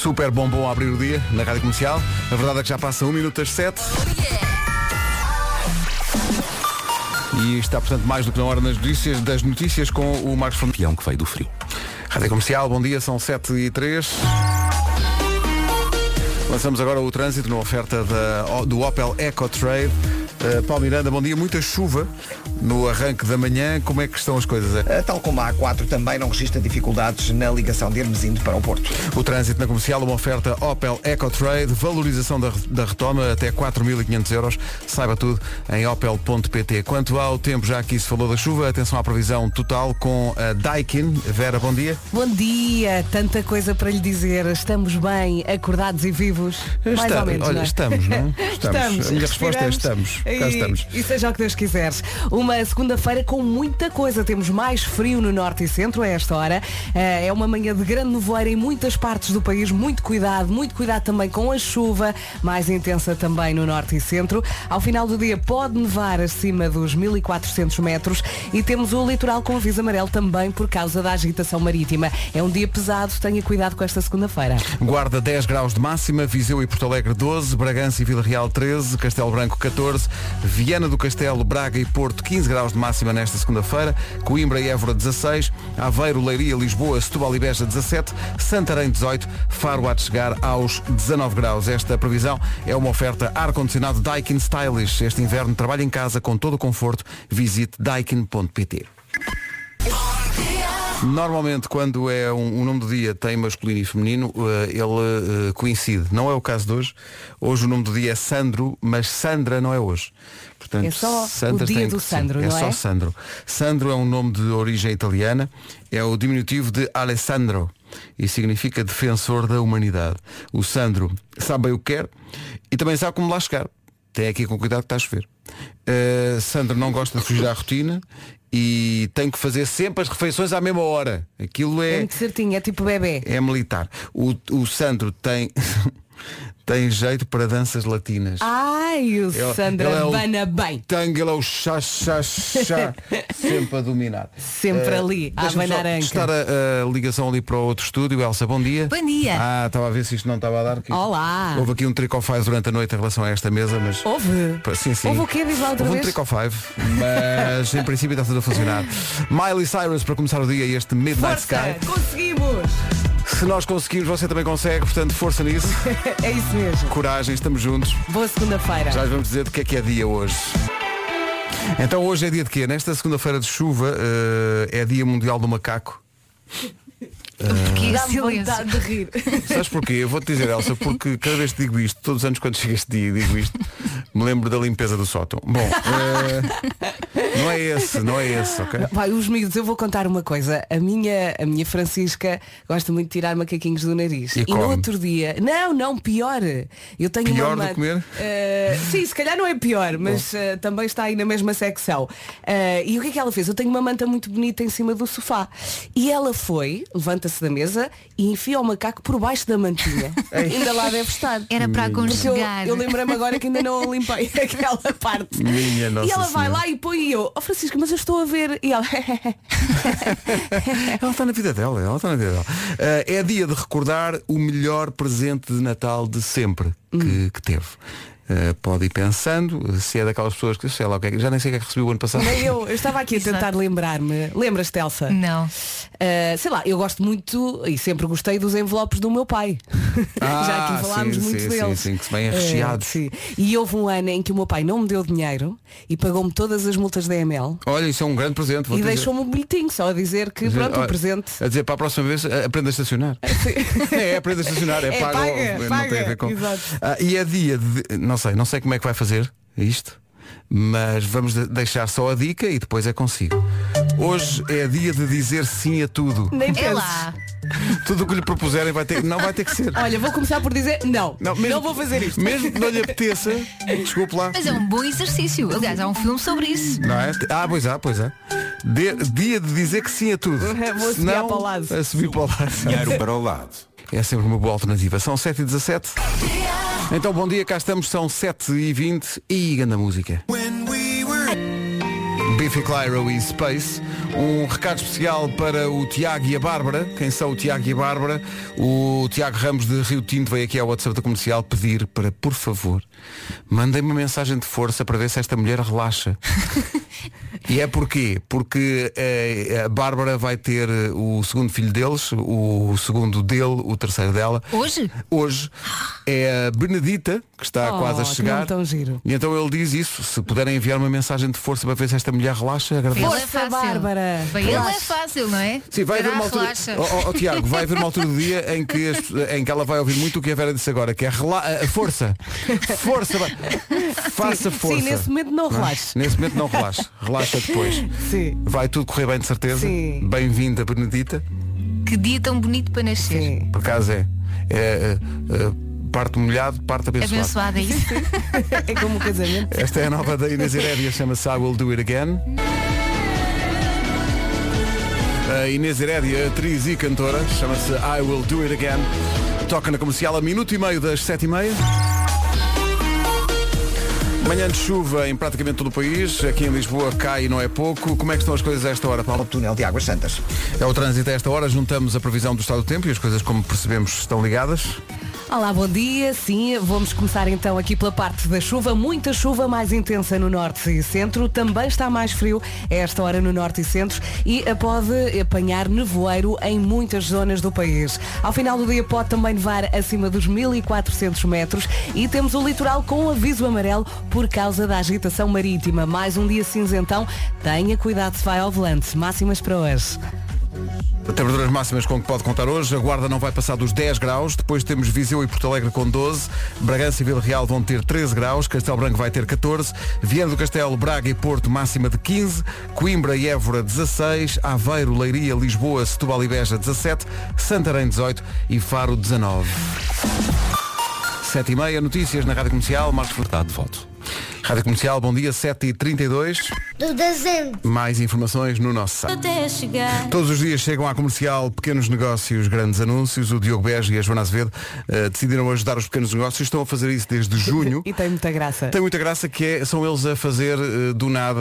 Super bombom a abrir o dia na Rádio Comercial. A verdade é que já passa 1 minuto das 7. E está, portanto, mais do que na hora nas notícias, das notícias com o Marcos Fernandes. que veio do frio. Rádio Comercial, bom dia, são 7 e 3. Lançamos agora o trânsito na oferta da- do Opel Eco Trade. Uh, Paulo Miranda, bom dia. Muita chuva no arranque da manhã. Como é que estão as coisas? Uh, Tal como a A4 também não registra dificuldades na ligação de Hermesinde para o Porto. O trânsito na comercial, uma oferta Opel Eco Trade, valorização da, da retoma até 4.500 euros. Saiba tudo em opel.pt. Quanto ao tempo, já aqui se falou da chuva, atenção à previsão total com a Daikin. Vera, bom dia. Bom dia, tanta coisa para lhe dizer. Estamos bem, acordados e vivos. Mais Está- ou menos. olha, não é? estamos, não é? Estamos. A minha resposta é estamos. Cá E, estamos. e seja o que Deus quiseres. Uma segunda-feira com muita coisa. Temos mais frio no norte e centro a esta hora. Eh, É uma manhã de grande nevoeiro em muitas partes do país. Muito cuidado, muito cuidado também com a chuva, mais intensa também no norte e centro. Ao final do dia pode nevar acima dos 1400 metros e temos o litoral com aviso amarelo também por causa da agitação marítima. É um dia pesado, tenha cuidado com esta segunda-feira. Guarda 10 graus de máxima, Viseu e Porto Alegre 12, Bragança e Vila Real 13, Castelo Branco 14, Viana do Castelo, Braga e Porto 15 graus de máxima nesta segunda-feira, Coimbra e Évora 16, Aveiro, Leiria, Lisboa, Setúbal e Beja 17, Santarém 18, Faro de chegar aos 19 graus. Esta previsão é uma oferta ar-condicionado Daikin Stylish. Este inverno trabalhe em casa com todo o conforto. Visite daikin.pt. Normalmente, quando é um, um nome do dia tem masculino e feminino, eh, ele eh, coincide. Não é o caso de hoje. Hoje o nome do dia é Sandro, mas Sandra não é hoje. Portanto, É só o Sandra dia tem do que. Sandro, é não só é? Sandro. Sandro é um nome de origem italiana, é o diminutivo de Alessandro e significa defensor da humanidade. O Sandro sabe bem o que quer e também sabe como lá chegar. Tem aqui com cuidado que está a chover. Uh, Sandro não gosta de fugir à rotina e tem que fazer sempre as refeições à mesma hora. Aquilo É é, muito certinho, é tipo bebê. é militar. O, o Sandro tem, tem jeito para danças latinas. Ai, o Ele- Sandra ele é o bana bem. Tango, ele é o chá, chá, chá, sempre a dominar. Sempre Eh, ali, a abanar a testar a, a ligação ali para o outro estúdio. Elsa, bom dia. Bom dia. Ah, estava a ver se isto não estava a dar. que Olá. Houve aqui um trick five durante a noite em relação a esta mesa, mas... Houve? Sim, sim. Houve o quê? Diz lá outra Houve um vez. trick or five, mas em princípio está tudo a funcionar. Miley Cyrus para começar o dia e este Midnight Força, Sky. conseguimos! Se nós conseguimos, você também consegue, portanto, força nisso. É isso mesmo. Coragem, estamos juntos. Boa segunda-feira. Já vamos dizer do que é que é dia hoje. Então hoje é dia de quê? Nesta segunda-feira de chuva eh, é dia mundial do macaco. Que Dá-me silêncio. vontade de rir. Sabes porquê? Eu vou-te dizer, Elsa, porque cada vez que digo isto, todos os anos quando chega este dia e digo isto, me lembro da limpeza do sótão. Bom, eh, não é esse, não é esse, ok? Vai, os miúdos, eu vou contar uma coisa. A minha, a minha Francisca gosta muito de tirar macaquinhos do nariz. E no come? outro dia. Não, não, pior. Eu tenho Pior uma que comer? Eh, sim, se calhar não é pior, mas eh, também está aí na mesma secção. E o que é que ela fez? Eu tenho uma manta muito bonita em cima do sofá. E ela foi, levanta-se da mesa e enfia o macaco por baixo da mantinha. ainda lá deve estar. Era para Porque eu, aconchegar. eu lembrei-me agora que ainda não limpei aquela parte. Minha e Nossa ela vai Senhora. lá e põe e eu, oh Francisco, mas eu estou a ver. E ela, Ela está na vida dela, ela está na vida dela. Eh, é dia de recordar o melhor presente de Natal de sempre que, que teve. Eh, pode ir pensando, se é daquelas pessoas que sei lá, o que é que- já nem sei o que é que recebi o ano passado. nem eu, eu estava aqui a tentar lembrar-me. Lembras-te, Elsa? Não. Uh, sei lá, eu gosto muito e sempre gostei dos envelopes do meu pai. Ah, Já aqui falámos sim, muito sim, deles. sim, sim, que se bem Uh, recheados. sim. E houve um ano em que o meu pai não me deu dinheiro e pagou-me todas as multas da EML Olha, isso é um grande presente. vou e deixou-me um bilhetinho só a dizer que Dizer, pronto, o olha, presente. A dizer para a próxima vez eh, aprenda a estacionar. é, aprenda a estacionar, é, É, pago, paga, não tem a paga, ver com. exato. Ah, e é dia de. Não sei, não sei como é que vai fazer isto, mas vamos de- deixar só a dica e depois é consigo. Hoje é dia de dizer sim a tudo. Nem É penses. lá. Tudo o que lhe propuserem vai ter, não vai ter que ser. Olha, vou começar por dizer não, não, mesmo- vou fazer isto. Mesmo que não lhe apeteça, desculpe lá. Mas é um bom exercício. Aliás, há um filme sobre isso. Não é? Ah, pois é, pois é. De- dia de dizer que sim a tudo. Vou subir Senão, para o lado. A subir para o lado. Dinheiro para o lado. É sempre uma boa alternativa. São 7 e 17 Então bom dia, cá estamos, são 7 e 20 e ganda música. Biffy Clyro e Space. Um recado especial para o Tiago e a Bárbara. Quem são o Tiago e a Bárbara? O Tiago Ramos de Rio Tinto veio aqui ao WhatsApp da comercial pedir para, por favor, mandem uma mensagem de força para ver se esta mulher relaxa. E é porquê? Porque eh, a Bárbara vai ter eh, o segundo filho deles, o segundo dele, o terceiro dela. Hoje? Hoje é a Benedita, que está Oh, quase a que chegar. tão giro. E então ele diz isso, se puderem enviar uma mensagem de força para ver se esta mulher relaxa, agradeço. Ele é fácil. Bárbara. Para ele é fácil, não é? Sim, vai haver uma altura. relaxa. Oh, oh, oh, Tiago, vai haver uma altura do dia em que, as- em que ela vai ouvir muito o que a Vera disse agora, que é rela a força. Força, vai. faça Sim, força. sim, nesse momento não é? relaxe. Nesse momento não relaxa. Relaxa depois. Sim. Vai tudo correr bem de certeza. Sim. Bem-vinda, Benedita. Que dia tão bonito para nascer. Sim. Por acaso é. é, é, é, parte molhado, parte abençoado. Abençoada é isso. É como um casamento. Esta é a nova da Inês Herédia, chama-se I Will Do It Again. A Inês Herédia, atriz e cantora, chama-se I Will Do It Again. Toca na comercial a minuto e meio das sete e meia. Manhã de chuva em praticamente todo o país. Aqui em Lisboa cai e não é pouco. Como é que estão as coisas a esta hora, Paulo? Ao túnel de Águas Santas. É o trânsito a esta hora. Juntamos a previsão do estado do tempo e as coisas, como percebemos, estão ligadas. Olá, bom dia. Sim, vamos começar então aqui pela parte da chuva. Muita chuva mais intensa no norte e centro. Também está mais frio a esta hora no norte e centro e pode apanhar nevoeiro em muitas zonas do país. Ao final do dia pode também nevar acima dos 1400 metros e temos o litoral com aviso amarelo por causa da agitação marítima. Mais um dia cinzentão. Tenha cuidado se vai ao volante. Máximas para hoje. Temperaturas máximas com que pode contar hoje. A Guarda não vai passar dos 10 graus. Depois temos Viseu e Porto Alegre com 12. Bragança e Vila Real vão ter 13 graus. Castelo Branco vai ter 14. Viana do Castelo, Braga e Porto máxima de 15. Coimbra e Évora 16. Aveiro, Leiria, Lisboa, Setúbal e Beja 17. Santarém 18 e Faro 19. 7 e meia, notícias na Rádio Comercial. Marcos Furtado de foto. Rádio Comercial, bom dia, 7h32. Do desenho. Mais informações no nosso site. Até chegar. Todos os dias chegam à comercial pequenos negócios, grandes anúncios. O Diogo Beja e a Joana Azevedo eh, decidiram ajudar os pequenos negócios. Estão a fazer isso desde junho. E tem muita graça. Tem muita graça que é, são eles a fazer eh, do nada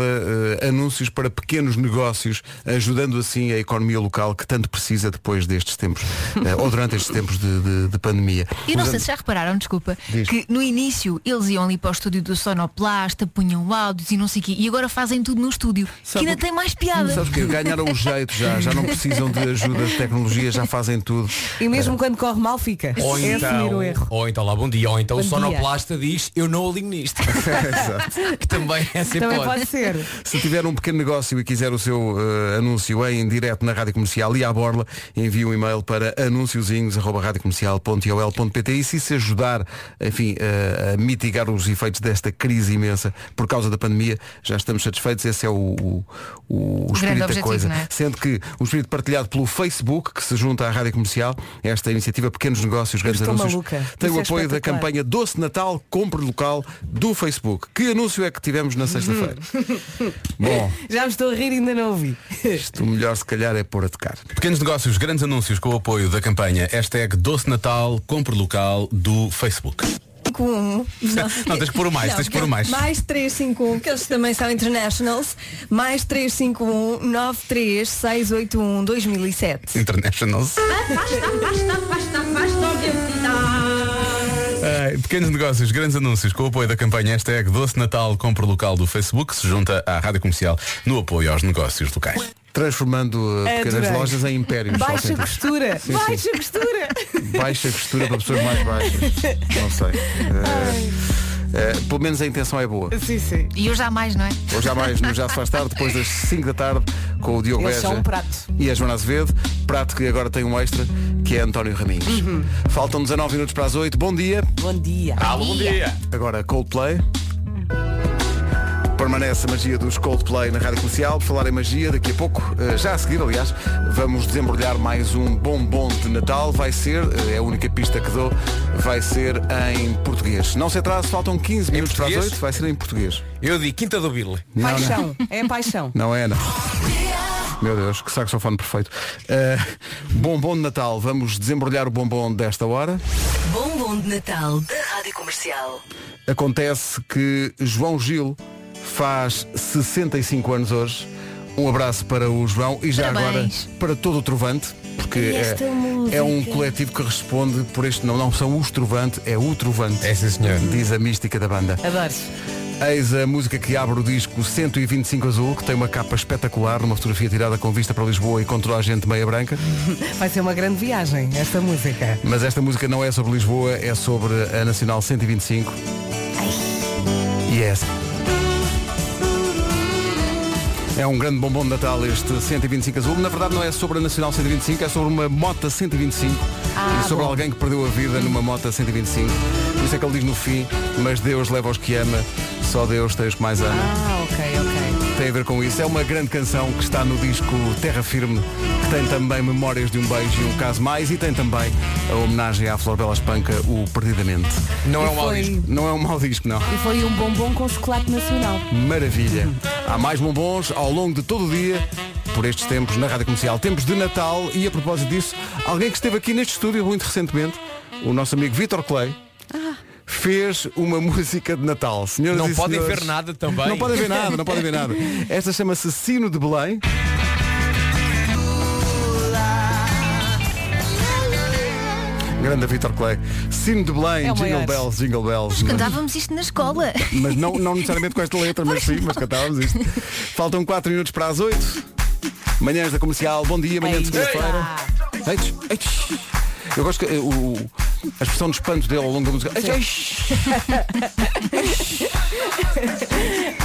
eh, anúncios para pequenos negócios, ajudando assim a economia local que tanto precisa depois destes tempos, ou durante estes tempos de, de- de pandemia. E não sei se já repararam, desculpa, Diz. que no início eles iam ali para o estúdio do Sonoplasta, punham áudios e não sei o quê, e agora fazem tudo no estúdio, Sabe que ainda que- tem mais piada. Sabes o quê? Ganharam o jeito já, já não precisam de ajuda de tecnologia, já fazem tudo. E mesmo quando corre mal fica. Ou é então, o erro. ou então lá bom dia, ou então Bom o dia. sonoplasta diz eu não alinho nisto. Exato. que também é sempre Também ótimo. pode ser. Se tiver um pequeno negócio e quiser o seu eh, anúncio em direto na Rádio Comercial e à borla, envie um e-mail para anunciozinhos.radiocomercial.ol.pt e se se ajudar, enfim, eh, a mitigar os efeitos desta crise imensa por causa da pandemia, já estamos satisfeitos. Esse é o, o, o, espírito da objetivo, coisa. não é? Sendo que o espírito partilhado pelo Facebook, que se junta à Rádio Comercial, esta iniciativa Pequenos Negócios, Grandes estou Anúncios, maluca. tem Isso o é apoio da espetacular. campanha Doce Natal Compre Local do Facebook. Que anúncio é que tivemos na sexta-feira? Bom, Já me estou a rir e ainda não ouvi. isto o melhor se calhar é pôr a tocar. Pequenos negócios, grandes anúncios com o apoio da campanha hashtag Doce Natal, compre local do Facebook. 51. Não, tens que pôr o mais, tens que pôr o mais. Mais 351, que eles também são internationals. Mais 351 93681 2007. Internationals. Pequenos negócios, grandes anúncios com o apoio da campanha hashtag Doce Natal, compre local do Facebook, se junta à Rádio Comercial no apoio aos negócios locais. Transformando uh, pequenas Adorei. lojas em impérios. Baixa costura. sim. Baixa costura. Baixa costura para pessoas mais baixas. Não sei. Eh, eh, pelo menos a intenção é boa. Sim, sim. E eu jamais, não é? Hoje já mais no Já se faz tarde, depois das 5 da tarde, com o Diogo Eles Beja um prato. e a Joana Azevedo. Prato que agora tem um extra, que é António Raminhos. Uhum. Faltam 19 minutos para as 8. Bom dia. Bom dia. Alô, bom dia. Agora Coldplay. Permanece a magia dos Coldplay na Rádio Comercial. Por falar em magia, daqui a pouco, eh, já a seguir, aliás, vamos desembrulhar mais um bombom de Natal. Vai ser, eh, é a única pista que dou, vai ser em português. Não se atrase, faltam 15 minutos para as português? 8, vai ser em português. Eu digo Quinta do Birle. Não, não. Paixão. É paixão. Não é, não. Meu Deus, que saxofone perfeito. Eh, bombom de Natal, vamos desembrulhar o bombom desta hora. Bombom de Natal da Rádio Comercial. Acontece que João Gil faz 65 anos hoje. Um abraço para o João e já Parabéns. agora para todo o Trovante, porque E é, é um coletivo que responde por este não, não são os Trovante, é o Trovante. É sim, senhor. Diz a mística da banda. Adoro. Eis a música que abre o disco 125 Azul, que tem uma capa espetacular, numa fotografia tirada com vista para Lisboa e com toda a gente meia branca. Vai ser uma grande viagem esta música. Mas esta música não é sobre Lisboa, é sobre a Nacional 125. Yes. É um grande bombom de Natal este 125 azul. Na verdade não é sobre a Nacional 125, é sobre uma Mota 125 Ah, e sobre bom. alguém que perdeu a vida numa Mota 125. Por isso é que ele diz no fim, mas Deus leva os que ama, só Deus tem os que mais ama. Ah. Tem a ver com isso. É uma grande canção que está no disco Terra Firme, que tem também Memórias de um Beijo e um Caso Mais e tem também a homenagem à Flor Bela Espanca, o Perdidamente. Não é E um mau foi- disco. Não é um mau disco, não. E foi um bombom com chocolate nacional. Maravilha. Há mais bombons ao longo de todo o dia, por estes tempos, na Rádio Comercial. Tempos de Natal e a propósito disso, alguém que esteve aqui neste estúdio muito recentemente, o nosso amigo Vitor Clay, fez uma música de Natal. Senhoras Não e podem senhores, ver nada também. Não podem ver nada, não podem ver nada. Esta chama-se Sino de Belém. Grande Vitor Clay. Sino de Belém, É Jingle. Bells, Jingle Bells. Cantávamos isto na escola. Mas não, não necessariamente com esta letra, mas sim, mas cantávamos isto. Faltam 4 minutos para as 8. Manhãs da comercial, bom dia, manhã de Ei, segunda-feira. Eu gosto que eh, o, a expressão de espanto dele ao longo da música.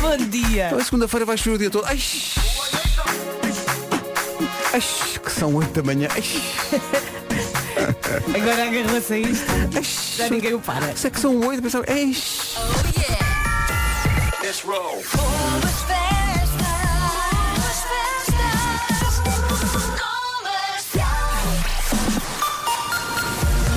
Bom dia. Então, a segunda-feira vai chover o dia todo. Eish. Eish, que são 8 da manhã. Eish. Agora agarrou-se a isto. Já ninguém o para. Isso é que são 8, pensava. Eish.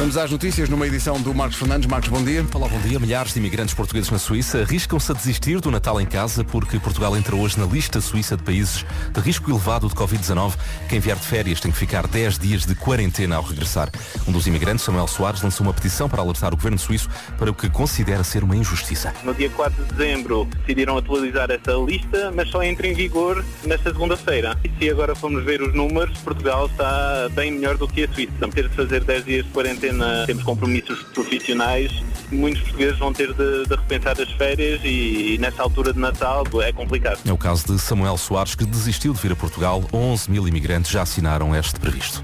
Vamos às notícias numa edição do Marcos Fernandes. Marcos, bom dia. Olá, bom dia. Milhares de imigrantes portugueses na Suíça arriscam-se a desistir do Natal em casa porque Portugal entra hoje na lista suíça de países de risco elevado de Covid-19. Quem vier de férias tem que ficar 10 dias de quarentena ao regressar. Um dos imigrantes, Samuel Soares, lançou uma petição para alertar o governo suíço para o que considera ser uma injustiça. No dia 4 de dezembro decidiram atualizar essa lista, mas só entra em vigor nesta segunda-feira. E se agora formos ver os números, Portugal está bem melhor do que a Suíça. Vamos ter de fazer 10 dias de quarentena, temos compromissos profissionais. Muitos portugueses vão ter de, de repensar as férias e, e nesta altura de Natal é complicado. É o caso de Samuel Soares, que desistiu de vir a Portugal. 11 mil imigrantes já assinaram este previsto.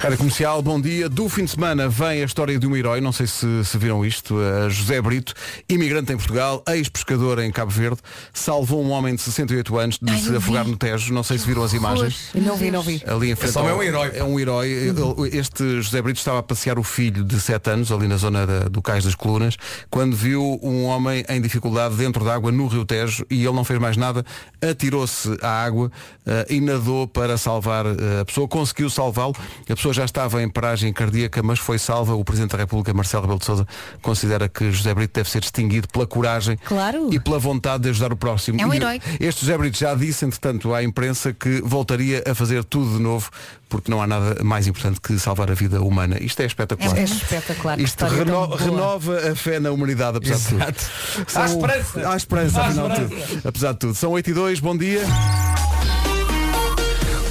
Rádio Comercial, bom dia. Do fim de semana vem a história de um herói, não sei se, se viram isto, uh, José Brito, imigrante em Portugal, ex-pescador em Cabo Verde, salvou um homem de 68 anos de Ai, se afogar vi. no Tejo, não sei se viram as imagens. Não vi, não vi. Ali em frente Esse homem é ao- um herói. É um herói. Ele- Este José Brito estava a passear o filho de 7 anos, ali na zona da- do Cais das Colunas, quando viu um homem em dificuldade dentro da água no Rio Tejo e ele não fez mais nada, atirou-se à água eh, e nadou para salvar eh, a pessoa, conseguiu salvá-lo. A pessoa já estava em paragem cardíaca, mas foi salva. O Presidente da República, Marcelo Rebelo de Sousa, considera que José Brito deve ser distinguido pela coragem Claro. e pela vontade de ajudar o próximo. É um E herói. Este José Brito já disse, entretanto, à imprensa que voltaria a fazer tudo de novo, porque não há nada mais importante que salvar a vida humana. Isto é espetacular. É espetacular. que Isto reno- renova a fé na humanidade, apesar de Exato. tudo. São- Há esperança. Há esperança, Há afinal de esperança. tudo. Apesar de tudo. São 8 e 2, bom dia.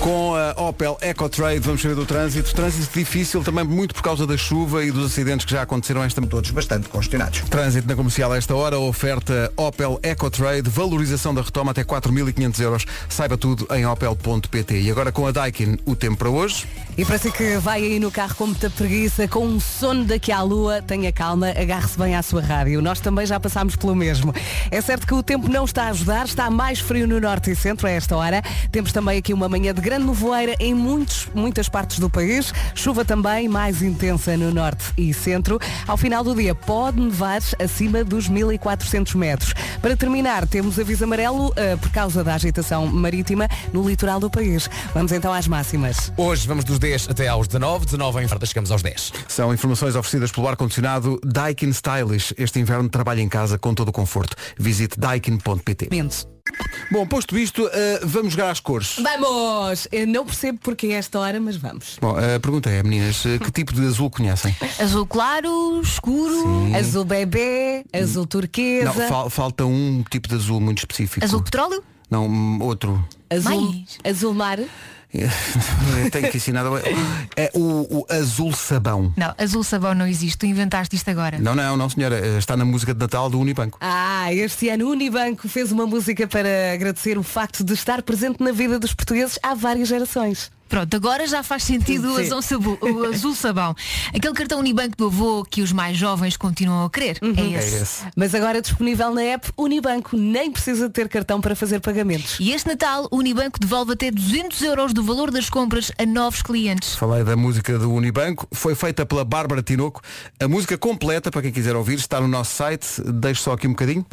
Com a Opel EcoTrade vamos saber do trânsito. Trânsito difícil também muito por causa da chuva e dos acidentes que já aconteceram esta Todos bastante congestionados. Trânsito na comercial a esta hora, oferta Opel EcoTrade, valorização da retoma até 4.500 euros. Saiba tudo em opel.pt. E agora com a Daikin, o tempo para hoje. E para si que vai aí no carro com muita preguiça, com um sono daqui à lua, tenha calma, agarre-se bem à sua rádio. Nós também já passámos pelo mesmo. É certo que o tempo não está a ajudar, está mais frio no norte e centro a esta hora. Temos também aqui uma manhã de grande nevoeira em muitos, muitas partes do país. Chuva também mais intensa no norte e centro. Ao final do dia pode nevar acima dos 1400 metros. Para terminar, temos aviso amarelo eh, por causa da agitação marítima no litoral do país. Vamos então às máximas. Hoje vamos dos 10 até aos 19, 19 em Farda chegamos aos 10. São informações oferecidas pelo ar-condicionado Daikin Stylish. Este inverno trabalha em casa com todo o conforto. Visite daikin.pt. Bom, posto isto, eh, vamos jogar às cores. Vamos! Eu não percebo porque é esta hora, mas vamos. Bom, a pergunta é, meninas, eh, que tipo de azul conhecem? Azul claro, escuro, Azul bebê, azul turquesa. Não, fal- falta um tipo de azul muito específico. azul petróleo. Não, hum, outro. Azul, azul mar. Tenho que ensinar. É o, o azul sabão. Não, azul sabão não existe. Tu inventaste isto agora. Não, não, não, senhora. Está na música de Natal do Unibanco. Ah, este ano o Unibanco fez uma música para agradecer o facto de estar presente na vida dos portugueses há várias gerações. Pronto, agora já faz sentido o Sim. azul, sabu- o azul sabão. Aquele cartão Unibanco do avô que os mais jovens continuam a querer. É esse. Mas agora disponível na app Unibanco, nem precisa de ter cartão para fazer pagamentos. E este Natal, o Unibanco devolve até 200 euros do valor das compras a novos clientes. Falei da música do Unibanco. Foi feita pela Bárbara Tinoco. A música completa, para quem quiser ouvir, está no nosso site. Deixo só aqui um bocadinho.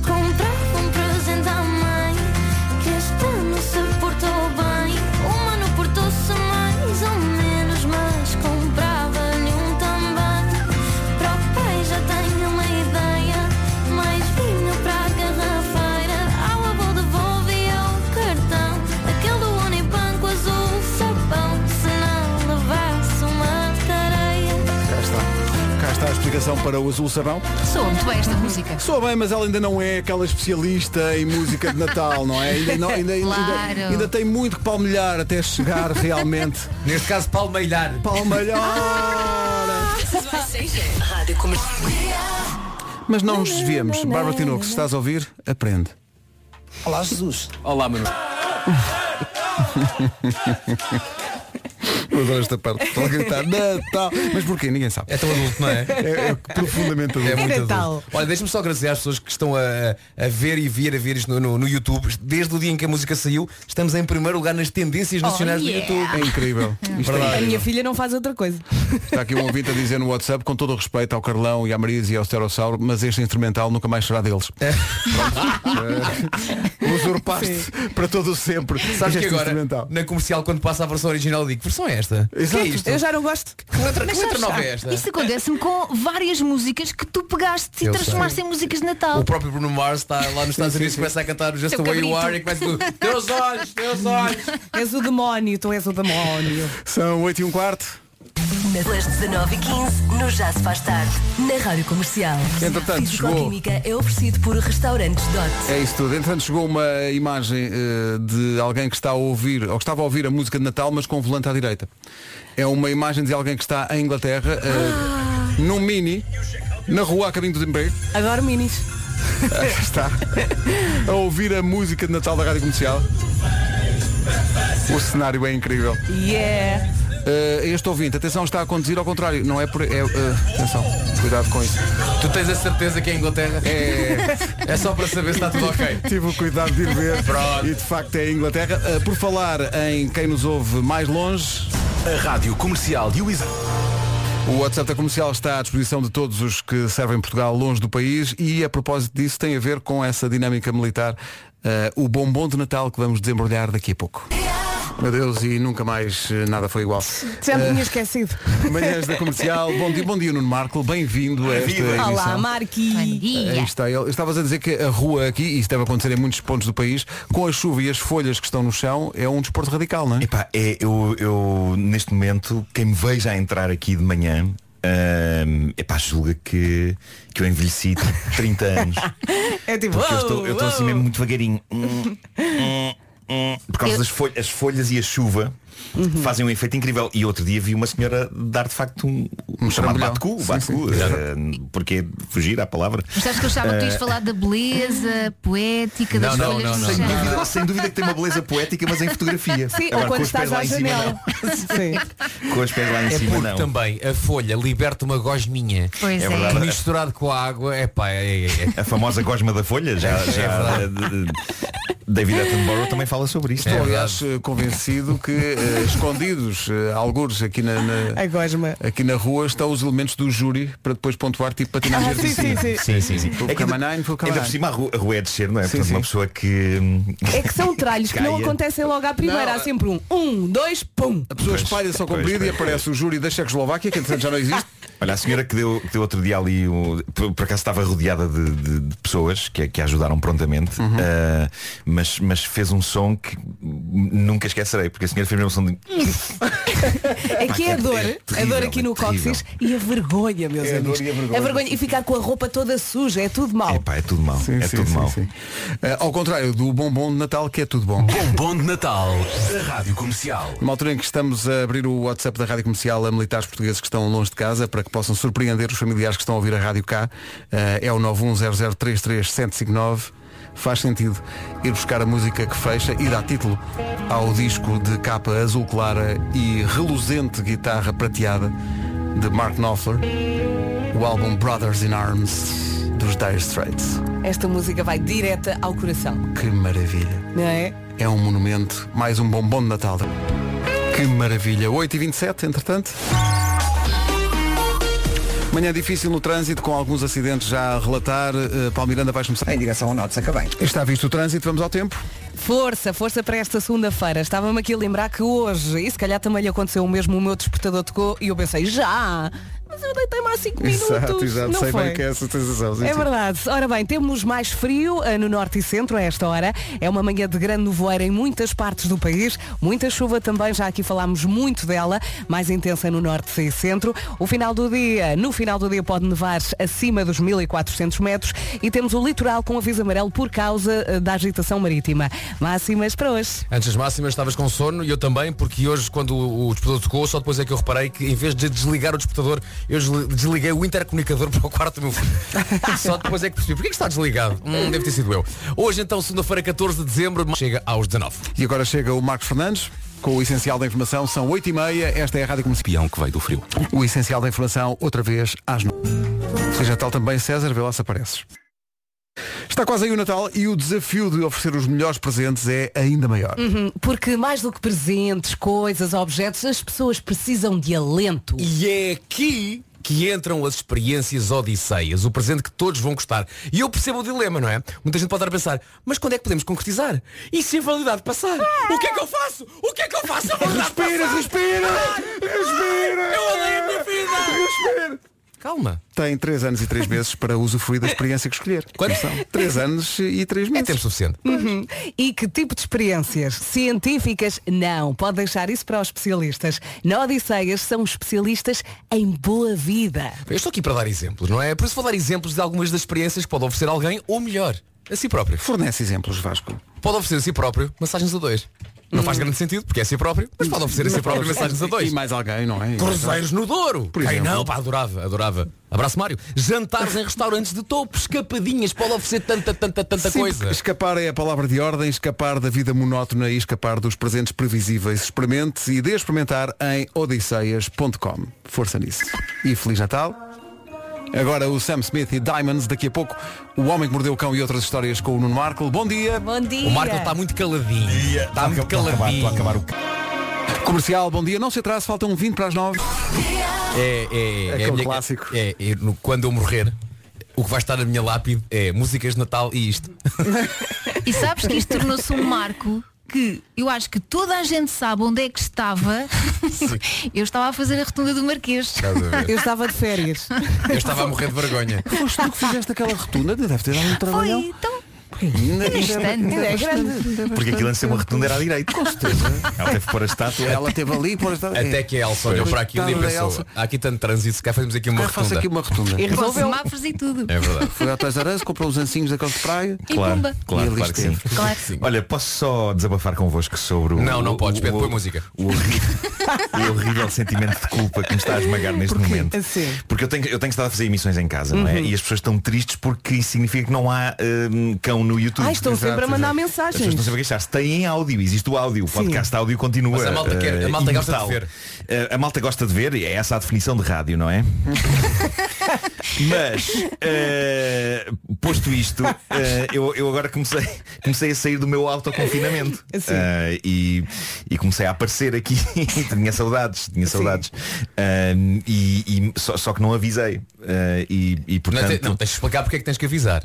Para o azul sabão. Soa muito bem esta música. Soa bem, mas ela ainda não é aquela especialista em música de Natal, não é? Ainda, não- ainda- ainda- Claro. ainda tem muito que palmilhar até chegar realmente. Neste caso, palmeilhar. Rádio Comercial. Mas não nos desviemos. Bárbara Tinoco, se estás a ouvir, aprende. Olá, Jesus. Olá, Manu. Eu adoro esta parte. Estou a gritar Natal. Mas porquê? Ninguém sabe. É tão adulto, não é? É, é profundamente adulto. É muito Natal. adulto. Olha, deixa-me só agradecer às pessoas que estão a, a ver e vir a ver isto no, no, no YouTube. Desde o dia em que a música saiu, estamos em primeiro lugar nas tendências nacionais yeah. do YouTube. É incrível. Isto é A minha filha não faz outra coisa. Está aqui um ouvinte a dizer no WhatsApp, com todo o respeito ao Carlão e à Marisa e ao Sterossauro, mas este instrumental nunca mais será deles. Pronto. É. Usurpaste para todo o sempre. Sabes este que agora, instrumental. na comercial, quando passa a versão original, eu digo, que versão é esta? Exato. Que é isto? Eu já não gosto. Que letra, que letra sabes, nova é esta? Isto acontece-me com várias músicas que tu pegaste e Eu transformaste em músicas de Natal. O próprio Bruno Mars está lá nos Estados Unidos e começa a cantar o Just the Way You. Are e começa tudo. Teus olhos, teus olhos. És o demónio, tu és o demónio. São 8 e um quarto. Das 19h15, no Já se faz tarde, na Rádio Comercial. Entretanto, chegou. Físico-Química é oferecido por Restaurantes Dot. É isso tudo. Entretanto, chegou uma imagem eh, de alguém que está a ouvir, ou que estava a ouvir a música de Natal, mas com o volante à direita. É uma imagem de alguém que está em Inglaterra, eh, num mini, na rua a caminho do emprego. Adoro minis. está a ouvir a música de Natal da Rádio Comercial. O cenário é incrível. Yeah. Eh, este ouvinte, atenção, está a conduzir ao contrário. Não é por. É, eh, atenção, cuidado com isso. Tu tens a certeza que é Inglaterra? É. É só para saber se está tudo ok. Tive o cuidado de ir ver. Pronto. E de facto é a Inglaterra. Eh, por falar em quem nos ouve mais longe. A Rádio Comercial e o. O WhatsApp da comercial está à disposição de todos os que servem Portugal longe do país e a propósito disso tem a ver com essa dinâmica militar, eh, o bombom de Natal que vamos desembrulhar daqui a pouco. Meu Deus, e nunca mais eh, nada foi igual. Já me Eh, tinha esquecido. Manhãs da comercial, bom dia, bom dia Nuno Marco, bem-vindo a esta edição. Olá, Marqui. Bom Aí dia. está ele. Estavas a dizer que a rua aqui, e isso deve acontecer em muitos pontos do país, com a chuva e as folhas que estão no chão, é um desporto radical, não é? Epá, é, eu, eu, neste momento, quem me veja a entrar aqui de manhã, hum, epá, julga que, que eu envelheci tipo 30 anos. É tipo, Porque eu "Uou, estou, eu estou assim uou." mesmo muito devagarinho. Hum, hum, hum. Por causa das folhas, as folhas e a chuva. Fazem um efeito incrível. E outro dia vi uma senhora dar de facto um, um chamado bate-cu. Sim, bate-cu, eh, porque fugir à palavra. Mas sabes que eu achava que tu ias falar da beleza poética das não, folhas não, do não, Sem dúvida, sem dúvida que tem uma beleza poética, mas em fotografia. Sim, Agora, ou quando com os pés estás lá à em cima, janela. Sim. não. Com os pés lá em É cima, porque não. também a folha liberta uma gosminha. Pois É é. verdade. Misturado com a água, é pá, é, é- A famosa gosma da folha, já, já verdade. de- de- David Attenborough também fala sobre isto. Estou, É aliás, eh, convencido que eh, escondidos, eh, algures aqui na, na- A gosma. aqui na rua, estão os elementos do júri para depois pontuar tipo patinagem Ah, sim, sim, artística. sim. Sim, sim, sim. Full É que ainda, Camanine, ainda por Camanine. cima a rua, a rua é descer, não é? Sim, Portanto, sim. uma pessoa que. hum, É que são tralhos que não acontecem logo à primeira. Não, Há sempre um. Um, dois, pum. A pessoa espalha-se ao comprido e aparece o júri da Checoslováquia, que entretanto já não existe, Olha, a senhora que deu, que deu outro dia ali, o- por, por acaso estava rodeada de, de- de pessoas que, que a ajudaram prontamente, Uhum. ah, mas, mas fez um som que nunca esquecerei, porque a senhora fez mesmo um som de. É que é a dor, É a terrível, dor aqui é no terrível. cóccix e a vergonha, meus É a dor amigos. e a vergonha. A vergonha e ficar com a roupa toda suja, é tudo mau. Pá, é tudo mau. Sim, é sim, tudo sim, mau. sim. Ah, ao contrário do bombom de Natal, que é tudo bom. Bombom de Natal da Rádio Comercial. Numa altura em que estamos a abrir o WhatsApp da Rádio Comercial a militares portugueses que estão longe de casa para que possam surpreender os familiares que estão a ouvir a rádio cá, ah, é o 910033759. Faz sentido ir buscar a música que fecha e dá título ao disco de capa azul clara e reluzente guitarra prateada de Mark Knopfler, o álbum Brothers in Arms dos Dire Straits. Esta música vai direta ao coração, Que maravilha. não é? É um monumento, mais um bombom de Natal. Que maravilha. 8h27, entretanto. Manhã difícil no trânsito, com alguns acidentes já a relatar. Uh, Paulo Miranda, vais começar. Em direção ao Norte, acabei. Está visto o trânsito, vamos ao tempo. Força, força para esta segunda-feira. Estava-me aqui a lembrar que hoje, e se calhar também lhe aconteceu o mesmo, o meu despertador tocou e eu pensei, já! Mas eu deitei-me há 5 minutos. Exato, exato. Não Sei foi? bem que é essa sensação. sim, É sim. verdade. Ora bem, temos mais frio eh, no norte e centro a esta hora. É uma manhã de grande nevoeiro em muitas partes do país. Muita chuva também, já aqui falámos muito dela, mais intensa no norte e centro. O final do dia, no final do dia pode nevar acima dos 1400 metros e temos o litoral com aviso amarelo por causa eh, da agitação marítima. Máximas para hoje. Antes das máximas estavas com sono e eu também, porque hoje quando o o despertador tocou, só depois é que eu reparei que em vez de desligar o despertador, eu desli- desliguei o intercomunicador para o quarto do meu filho. só depois é que percebi. Porquê que está desligado? Hum, deve ter sido eu. Hoje então, segunda-feira, 14 de dezembro, chega aos 19. E agora chega o Marcos Fernandes. Com o essencial da informação, são 8h30, esta é a Rádio Comercial. Que veio do frio. O essencial da informação, outra vez às 9. Seja tal também, César, vê lá se apareces. Está quase aí o Natal e o desafio de oferecer os melhores presentes é ainda maior. Uhum, Porque mais do que presentes, coisas, objetos, as pessoas precisam de alento. E é aqui que entram as experiências odisseias, o presente que todos vão gostar. E eu percebo o dilema, não é? Muita gente pode estar a pensar, mas quando é que podemos concretizar? E se a validade passar? O que é que eu faço? O que é que eu faço? Respira, passar? respira! Respira! Eu odeio a minha vida! Respira! Calma. Tem 3 anos e 3 meses para usufruir da experiência que escolher. Quanto? São 3 anos e 3 É meses. tempo suficiente. Uhum. E que tipo de experiências? Científicas? Não. Pode deixar isso para os especialistas. Na Odisseias são especialistas em boa vida. Eu estou aqui para dar exemplos, não é? Por isso vou dar exemplos de algumas das experiências que pode oferecer alguém, ou melhor, a si próprio. Fornece exemplos, Vasco. Pode oferecer a si próprio massagens a dois. Não faz grande sentido, porque é a si próprio, mas pode oferecer a si próprio massagens a dois. E mais alguém, não é? Cruzeiros no Douro. Por Quem exemplo. não, pá, adorava, adorava. Abraço Mário. Jantares em restaurantes de topo, escapadinhas, pode oferecer tanta, tanta, tanta Sim, coisa. Escapar é a palavra de ordem, escapar da vida monótona e escapar dos presentes previsíveis. Experimente e dê a experimentar em odisseias.com. Força nisso. E Feliz Natal. Agora o Sam Smith e Diamonds, daqui a pouco o Homem que Mordeu o Cão e outras histórias com o Nuno Marco. Bom dia. Bom dia. O Marco está muito caladinho. Está muito Estou a acabar, caladinho. estou a acabar o Comercial, bom dia. Não se atrase, faltam 20 para as 9. É, é, Aquele a minha- clássico. É, é, quando eu morrer, o que vai estar na minha lápide é músicas de Natal e isto. E sabes que isto tornou-se um marco que eu acho que toda a gente sabe onde é que estava. eu estava a fazer a rotunda do Marquês. Eu estava de férias. Eu estava a morrer de vergonha. Foste tu que fizeste aquela rotunda, deve ter dado um Foi, trabalhão. então. Ainda- É instante. É grande. Porque aquilo antes de ser uma rotunda era à direita. Com certeza. Ela teve que pôr a estátua. Ela teve ali por esta... Até que a Elsa olhou para aquilo e da pensou, Elsa. há aqui tanto trânsito, se cá fazemos aqui uma Ah, faço rotunda. aqui uma rotunda. E resolveu. semáforos e tudo. É verdade. Foi ao Toys R Us, comprou uns ancinhos daqueles de praia. E Claro, pumba. Claro, claro que sim. Claro. Sim. Olha, posso só desabafar convosco sobre o. Não, não o- podes, o- Pedro, põe música. O horrível, o horrível sentimento de culpa que me está a esmagar neste momento. Assim. Porque eu tenho, eu tenho estado a fazer emissões em casa, não é? Uhum. E as pessoas estão tristes porque isso significa que não há hum, cão no YouTube. Ah, estão Exato, sempre a mandar exato. As pessoas mensagens. estão sempre a queixar-se. Tem áudio, existe o áudio. O podcast áudio continua. Mas a malta quer- a eh, malta gosta de ver. Eh, a malta gosta de ver, e é essa a definição de rádio, não é? Mas, eh, posto isto, eh, eu, eu agora comecei, comecei a sair do meu autoconfinamento. Sim. Eh, e, e comecei a aparecer aqui. tinha saudades, tinha saudades. Eh, e, e só, só que não avisei. E, e Não, portanto. te- não, tens de explicar porque é que tens que avisar.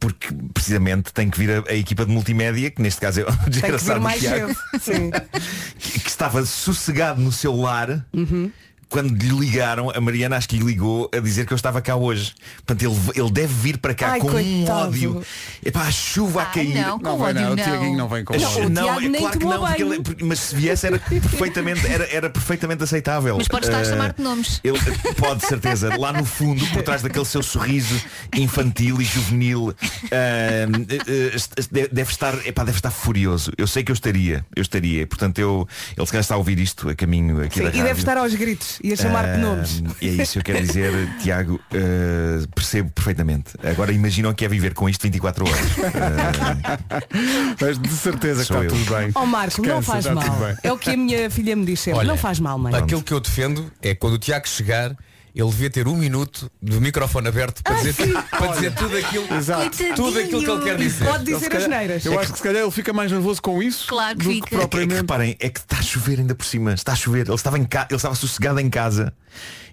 Porque precisamente tem que vir a, a equipa de multimédia, que neste caso é o que desgraçado mais Tiago, que, que estava sossegado no seu lar Uhum. Quando lhe ligaram, a Mariana acho que lhe ligou a dizer que eu estava cá hoje. Portanto, ele, ele deve vir para cá Ai, com um coitado. ódio. Epá, a chuva a cair. não, com Não vai ódio não, o não. Tiaguinho não vem com Não, ódio. Não, é nem claro que não, ele- porque- mas se viesse era perfeitamente, era, era perfeitamente aceitável. Mas podes estar a Eh, chamar-te nomes. Ele pode, de certeza. Lá no fundo, por trás daquele seu sorriso infantil e juvenil, eh, eh, deve estar, epá, deve estar furioso. Eu sei que eu estaria, eu estaria. Portanto, eu, ele se calhar está a ouvir isto a caminho aqui Sim, da e rádio. deve estar aos gritos e a chamar-te Ah, nomes. E é isso que eu quero dizer, Tiago, eh, percebo perfeitamente. Agora imaginam que é viver com isto 24 horas. Eh, Mas de certeza que está eu. tudo bem. Ó Marco, não faz mal. É o que a minha filha me diz sempre. Olha, não faz mal, mãe. Aquilo que eu defendo é quando o Tiago chegar, ele devia ter um minuto de microfone aberto para, dizer, para dizer tudo aquilo, Exato. tudo aquilo que ele quer dizer. Pode dizer calhar- as neiras. Eu acho que se calhar ele fica mais nervoso com isso Claro que do fica. que É que, propriamente. reparem, é que está a chover ainda por cima. Está a chover. Ele estava, em ca... ele estava sossegado em casa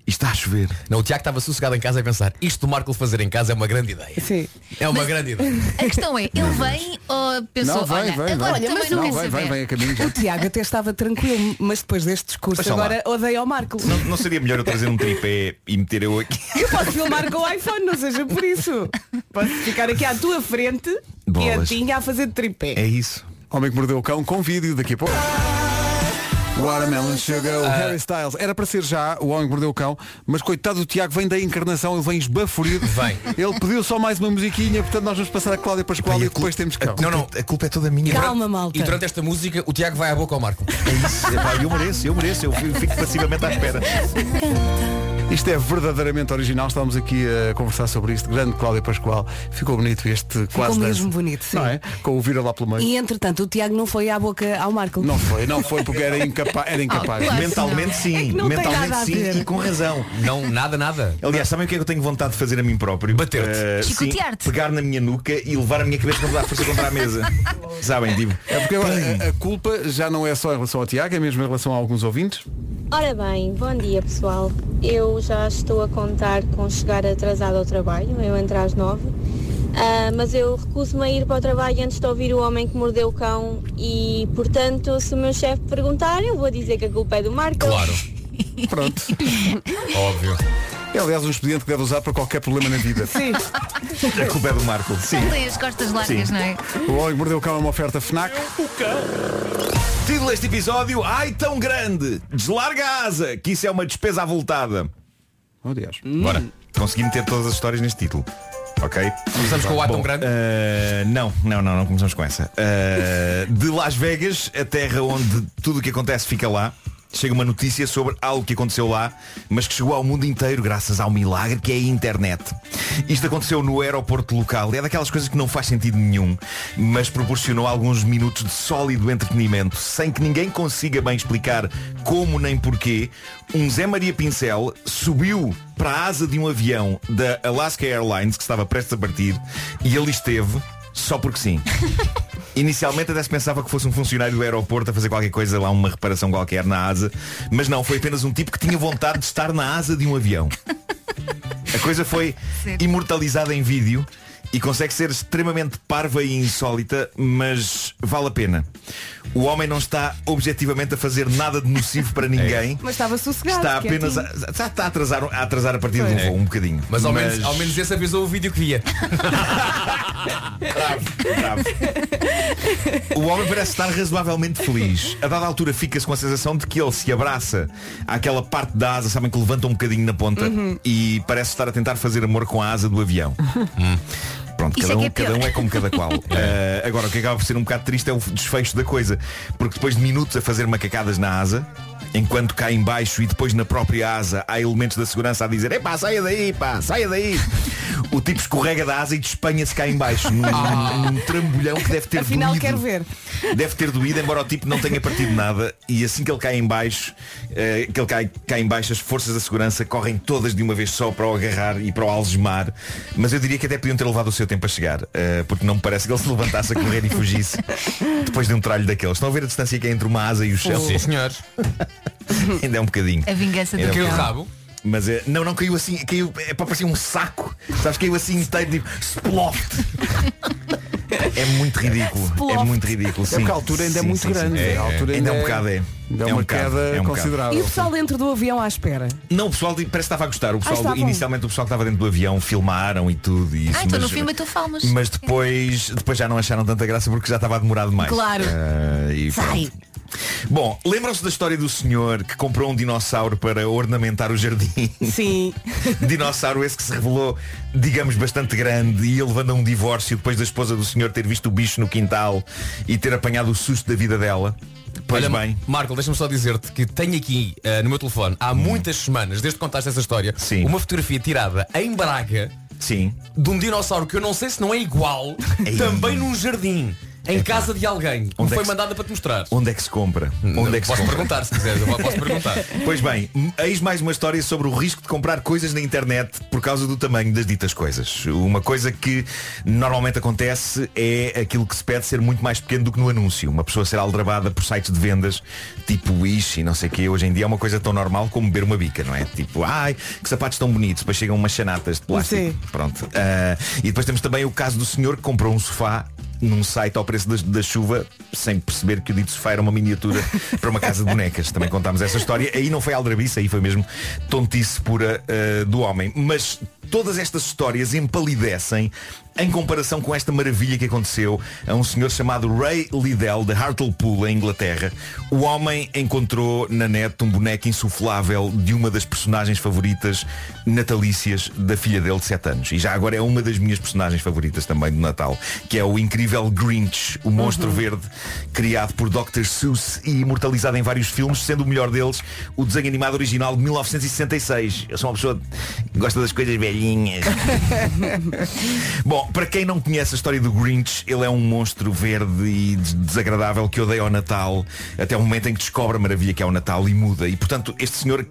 e está a chover. Não, o Tiago estava sossegado em casa a pensar, isto do Marco fazer em casa é uma grande ideia. Sim. É uma grande ideia. A questão é, ele vem ou pensou, Não, vem, olha, vem, agora vem. também Não, não vem, vem a caminho. já. O Tiago até estava tranquilo, mas depois deste discurso Deixa lá. agora odeia ao Marco. Não, não seria melhor eu trazer um tripé e meter eu aqui? Eu posso filmar com o iPhone, não seja por isso. Posso ficar aqui à tua frente e a Bolas. tinha a fazer de tripé. É isso. Homem que mordeu o cão com vídeo daqui a pouco. Watermelon Sugar, o Ah. Harry Styles. Era para ser já o Homem que Mordeu o Cão, mas coitado do Tiago vem da encarnação, ele vem esbaforido. Vem. Ele pediu só mais uma musiquinha, portanto nós vamos passar a Cláudia Pascoal e, depois temos cão. Não, não, a culpa é toda minha. Calma, malta. E durante esta música o Tiago vai à boca ao Marco. É isso. Eu mereço, eu mereço. Eu fico passivamente à espera. Isto é verdadeiramente original, estávamos aqui a conversar sobre isto. Grande Cláudia Pascoal. Ficou bonito este quase mesmo dança. bonito, sim. Não é? Com o vira lá pelo meio. E entretanto o Tiago não foi à boca ao Marco. Não foi, não foi porque era incapaz. Era incapaz. claro. Mentalmente sim. É que não tem Mentalmente nada a sim ver. e com razão. Não, nada, nada. Aliás, sabem o que é que eu tenho vontade de fazer a mim próprio? Bater-te. Eh, sim, Chicotear-te. pegar na minha nuca e levar a minha cabeça com toda a força contra a mesa. Sabem, tipo. É porque agora a, a culpa já não é só em relação ao Tiago, é mesmo em relação a alguns ouvintes. Ora bem, bom dia pessoal. Eu já estou a contar com chegar atrasado ao trabalho, eu entro às nove. Ah, mas eu recuso-me a ir para o trabalho antes de ouvir o homem que mordeu o cão e, portanto, se o meu chefe perguntar, eu vou dizer que a culpa é do Marco. Claro. Pronto. Óbvio. É aliás um expediente que deve usar para qualquer problema na vida. Sim. A culpa é do Marco. Sim. Tem as costas largas, Sim. não é? O Homem que Mordeu o Cão é uma oferta FNAC. Título deste episódio, ai tão grande, deslarga a asa, que isso é uma despesa avultada. Oh, Deus. Bora. Consegui meter todas as histórias neste título. Ok? Começamos com o A tão grande? eh, não, não, não, não começamos com essa. Eh, de Las Vegas, a terra onde tudo o que acontece fica lá. Chega uma notícia sobre algo que aconteceu lá, mas que chegou ao mundo inteiro graças ao milagre que é a internet. Isto aconteceu no aeroporto local. É daquelas coisas que não faz sentido nenhum, mas proporcionou alguns minutos de sólido entretenimento, sem que ninguém consiga bem explicar como nem porquê. Um Zé Maria Pincel subiu para a asa de um avião da Alaska Airlines que estava prestes a partir e ele esteve só porque sim. Inicialmente até se pensava que fosse um funcionário do aeroporto a fazer qualquer coisa lá, uma reparação qualquer na asa, mas não, foi apenas um tipo que tinha vontade de estar na asa de um avião. A coisa foi imortalizada em vídeo e consegue ser extremamente parva e insólita, mas vale a pena. O homem não está objetivamente a fazer nada de nocivo para ninguém. Mas estava sossegado. Está apenas a, está está a atrasar, a atrasar a partida do É. voo um bocadinho. Mas ao, Menos, ao menos esse avisou o vídeo que via. Bravo, bravo. O homem parece estar razoavelmente feliz. A dada altura fica-se com a sensação de que ele se abraça àquela parte da asa, sabem que levanta um bocadinho na ponta Uhum. e parece estar a tentar fazer amor com a asa do avião. Hum. Pronto, cada é um, que é cada um é como cada qual. Eh, agora, o que acaba por ser um bocado triste é o desfecho da coisa. Porque depois de minutos a fazer macacadas na asa, enquanto cá em baixo e depois na própria asa há elementos da segurança a dizer Epá, saia daí, pá, saia daí. O tipo escorrega da asa e despenha-se cá em baixo num, num- num trambolhão que deve ter Afinal doído. quero ver. Deve ter doído, embora o tipo não tenha partido nada E assim que ele cai em baixo eh, Que ele cai, cai em baixo As forças da segurança correm todas de uma vez só Para o agarrar e para o algemar Mas eu diria que até podiam ter levado o seu tempo a chegar eh, Porque não me parece que ele se levantasse a correr e fugisse Depois de um tralho daqueles Estão a ver a distância que é entre uma asa e o chão? Sim, senhores. Ainda é um bocadinho A vingança do é um Caiu o rabo. mas eh, não, não caiu assim, caiu, é para parecer um saco. Sabes, caiu assim inteiro, tipo, sploft. É muito ridículo. É muito ridículo. É Sim. porque a altura ainda é Sim, muito sim, sim. grande. É, A altura ainda é um ainda é- bocado, é. é É um uma bocado, queda é um considerável. E o pessoal dentro do avião à espera? Não, o pessoal parece que estava a gostar. O pessoal, estavam. inicialmente o pessoal que estava dentro do avião filmaram e tudo. E isso, Ah, então no mas- filme tu falmas. Mas depois, depois já não acharam tanta graça porque já estava a demorar demais. Claro. Ah, e Sai. pronto. Bom, lembram-se da história do senhor que comprou um dinossauro para ornamentar o jardim? Sim. dinossauro esse que se revelou, digamos, bastante grande e ele levando a um divórcio depois da esposa do senhor ter visto o bicho no quintal e ter apanhado o susto da vida dela. Pois Olha, bem. Marco, deixa-me só dizer-te que tenho aqui eh, no meu telefone há muitas semanas, desde que contaste essa história, uma fotografia tirada em Braga Sim. de um dinossauro que eu não sei se não é igual, também num jardim, em casa de alguém. que Onde é foi que se- mandada para te mostrar. Onde é que se compra? Onde é que se Posso compra? perguntar se quiseres, eu posso perguntar. Pois bem, eis mais uma história sobre o risco de comprar coisas na internet por causa do tamanho das ditas coisas. Uma coisa que normalmente acontece é aquilo que se pede ser muito mais pequeno do que no anúncio. Uma pessoa ser aldrabada por sites de vendas tipo Wish e não sei o que. Hoje em dia é uma coisa tão normal como beber uma bica, não é? Tipo, ai, que sapatos tão bonitos. Depois chegam umas chanatas de plástico. Sim. Pronto. Ah, e depois temos também o caso do senhor que comprou um sofá num site ao preço da, da chuva sem perceber que o dito sofá era uma miniatura para uma casa de bonecas. Também contámos essa história. Aí não foi aldrabice, aí foi mesmo tontice pura ah, do homem. Mas todas estas histórias empalidecem em comparação com esta maravilha que aconteceu a um senhor chamado Ray Liddell de Hartlepool, em Inglaterra. O homem encontrou na net um boneco insuflável de uma das personagens favoritas natalícias da filha dele de 7 anos. E já agora é uma das minhas personagens favoritas também do Natal, que é o incrível Grinch, o monstro verde criado por Dr. Seuss e imortalizado em vários filmes, sendo o melhor deles o desenho animado original de 1966. Eu sou uma pessoa que gosta das coisas velhinhas. Bom, para quem não conhece a história do Grinch, ele é um monstro verde e des- desagradável que odeia o Natal até o momento em que descobre a maravilha que é o Natal e muda. E portanto, este senhor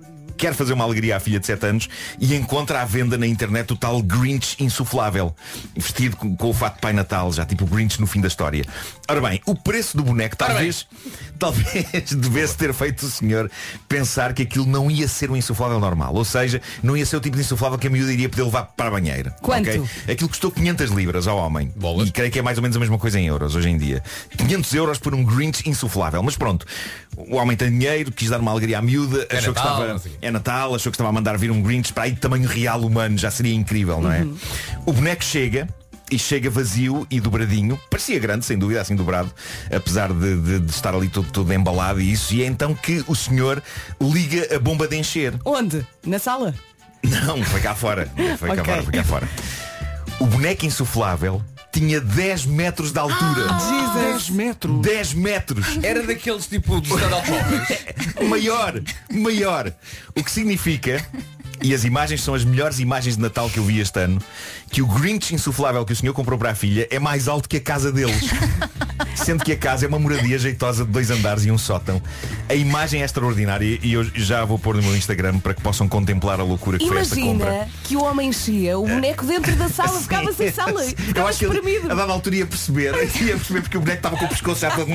quer fazer uma alegria à filha de 7 anos e encontra à venda na internet o tal Grinch insuflável, vestido com, com o fato de Pai Natal, já tipo Grinch no fim da história. Ora bem, o preço do boneco talvez, talvez devesse ter feito o senhor pensar que aquilo não ia ser um insuflável normal. Ou seja, não ia ser o tipo de insuflável que a miúda iria poder levar para a banheira. Quanto? ok? Aquilo custou 500 libras ao homem. E creio que é mais ou menos a mesma coisa em euros hoje em dia. 500 euros por um Grinch insuflável. Mas pronto, o homem tem dinheiro, quis dar uma alegria à miúda, É achou Natal, que estava. Natal, achou que estava a mandar vir um Grinch para aí de tamanho real humano, já seria incrível, não é? Uhum. O boneco chega. E chega vazio e dobradinho Parecia grande, sem dúvida, assim dobrado Apesar de, de- de estar ali todo, todo embalado e isso E é então que o senhor liga a bomba de encher Onde? Na sala? Não, foi cá fora Foi cá Ok. fora, foi cá fora O boneco insuflável tinha 10 metros de altura Ah, 10 metros 10 metros Era daqueles tipo de stand automóveis. maior, maior. O que significa, e as imagens são as melhores imagens de Natal que eu vi este ano, que o Grinch insuflável que o senhor comprou para a filha é mais alto que a casa deles. Sendo que a casa é uma moradia jeitosa de dois andares e um sótão. A imagem é extraordinária e eu já vou pôr no meu Instagram para que possam contemplar a loucura que foi esta compra. Imagina que o homem enchia, o boneco dentro da sala ficava sem sala. Eu Ficava acho que ele, espremido. a dada altura ia perceber, ia perceber porque o boneco estava com o pescoço todo.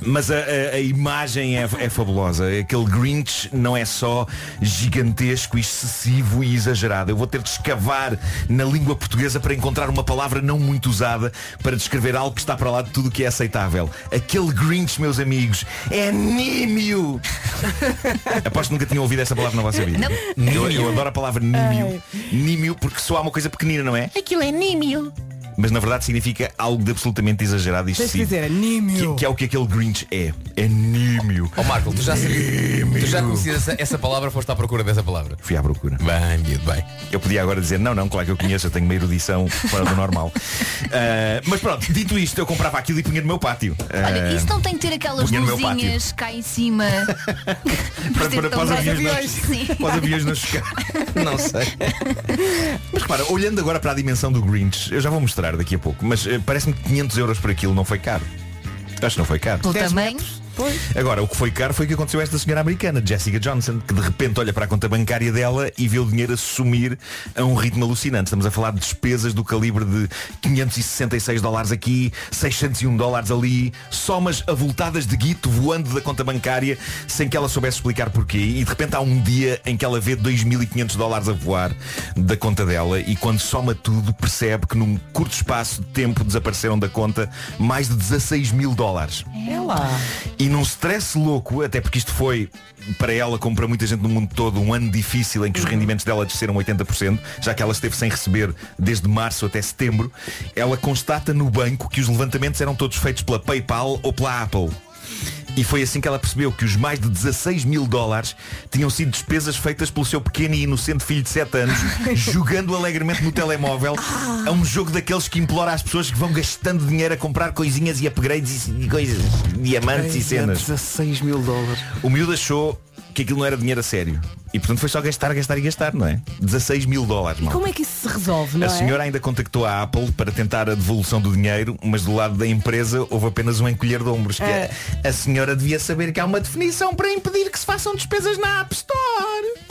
Mas a, a- a imagem é, é fabulosa. Aquele Grinch não é só gigantesco, excessivo e exagerado. Eu vou ter de escavar na língua portuguesa para encontrar uma palavra não muito usada para descrever algo que está para lá de tudo o que é aceitável. Aquele Grinch, meus amigos, é nímio. Aposto que nunca tinham ouvido essa palavra na vossa vida. Eu, eu adoro a palavra nímio. Nímio porque só há uma coisa pequenina, não é? Aquilo é nímio. Mas na verdade significa algo de absolutamente exagerado e excessivo. dizer, nímio. Que, que é o que aquele Grinch é. É nímio. Ó Marco, tu já, tu já conhecias essa, essa palavra, foste à procura dessa palavra. Fui à procura. Bem, miúdo, bem. Eu podia agora dizer, não, não, claro que eu conheço, eu tenho uma erudição fora do normal. Ah, mas pronto, dito isto, eu comprava aquilo e punha no meu pátio. Olha, Ah, isso não tem que ter aquelas luzinhas cá em cima. para, para, para, os aviões para os aviões. Não sei. Mas repara, olhando agora para a dimensão do Grinch, eu já vou mostrar daqui a pouco, mas eh, parece-me que 500 euros por aquilo não foi caro. Acho que não foi caro. Pelo 10 tamanho. Agora, o que foi caro foi o que aconteceu a esta senhora americana, Jessica Johnson, que de repente olha para a conta bancária dela e vê o dinheiro a sumir a um ritmo alucinante. Estamos a falar de despesas do calibre de 566 dólares aqui, 601 dólares ali, somas avultadas de guito voando da conta bancária sem que ela soubesse explicar porquê. E de repente há um dia em que ela vê 2.500 dólares a voar da conta dela e quando soma tudo percebe que num curto espaço de tempo desapareceram da conta mais de 16 mil dólares. É lá. E num stress louco, até porque isto foi para ela, como para muita gente no mundo todo, um ano difícil em que os rendimentos dela desceram 80%, já que ela esteve sem receber desde março até setembro, ela constata no banco que os levantamentos eram todos feitos pela PayPal ou pela Apple. E foi assim que ela percebeu que os mais de 16 mil dólares tinham sido despesas feitas pelo seu pequeno e inocente filho de 7 anos, jogando alegremente no telemóvel a um jogo daqueles que implora às pessoas que vão gastando dinheiro a comprar coisinhas e upgrades e, coisas, diamantes e cenas. 16 mil dólares. O miúdo achou que aquilo não era dinheiro a sério. E portanto foi só gastar, gastar e gastar, não é? 16 mil dólares, E malta. como é que isso se resolve, não A é? senhora ainda contactou a Apple para tentar a devolução do dinheiro, mas do lado da empresa houve apenas um encolher de ombros. Que é, a senhora devia saber que há uma definição para impedir que se façam despesas na App Store.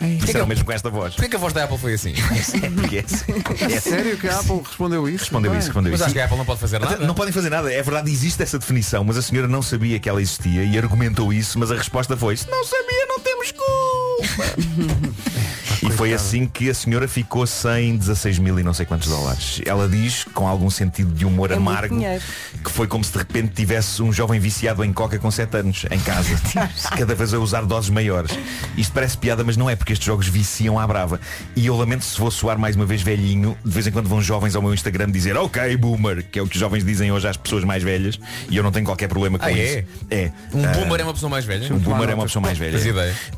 Isso era o mesmo com esta voz. Porquê que a voz da Apple foi assim? Porque é assim. É sério que a Apple respondeu isso? Respondeu isso, respondeu Mas isso. acho que a Apple não pode fazer nada. Não podem fazer nada. É verdade, existe essa definição, mas a senhora não sabia que ela existia e argumentou isso, mas a resposta foi "Se não sabia, não temos culpa. foi assim que a senhora ficou sem 16 mil e não sei quantos dólares. Ela diz, com algum sentido de humor É amargo, que foi como se de repente tivesse um jovem viciado em coca com 7 anos em casa, cada vez a usar doses maiores. Isto parece piada, mas não é, porque estes jogos viciam à brava. E eu lamento se vou soar mais uma vez velhinho, de vez em quando vão jovens ao meu Instagram dizer ok, boomer, que é o que os jovens dizem hoje às pessoas mais velhas, e eu não tenho qualquer problema com Ah, é? isso. É. Um Ah, boomer é uma pessoa mais velha? um boomer é uma pessoa mais velha.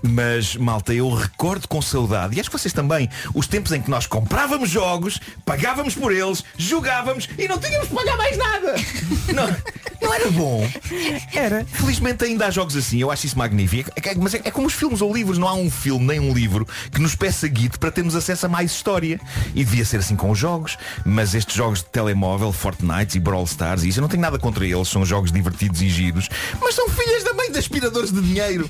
Mas, malta, eu recordo com saudade, e acho que vocês também, os tempos em que nós comprávamos jogos, pagávamos por eles, jogávamos e não tínhamos que pagar mais nada. Não, não era bom. Era. Felizmente ainda há jogos assim, eu acho isso magnífico. É mas é, é como os filmes ou livros, não há um filme nem um livro que nos peça guide para termos acesso a mais história. E devia ser assim com os jogos, mas estes jogos de telemóvel, Fortnite e Brawl Stars, e isso eu não tenho nada contra eles, são jogos divertidos e giros, mas são filhas da mãe de aspiradores de dinheiro.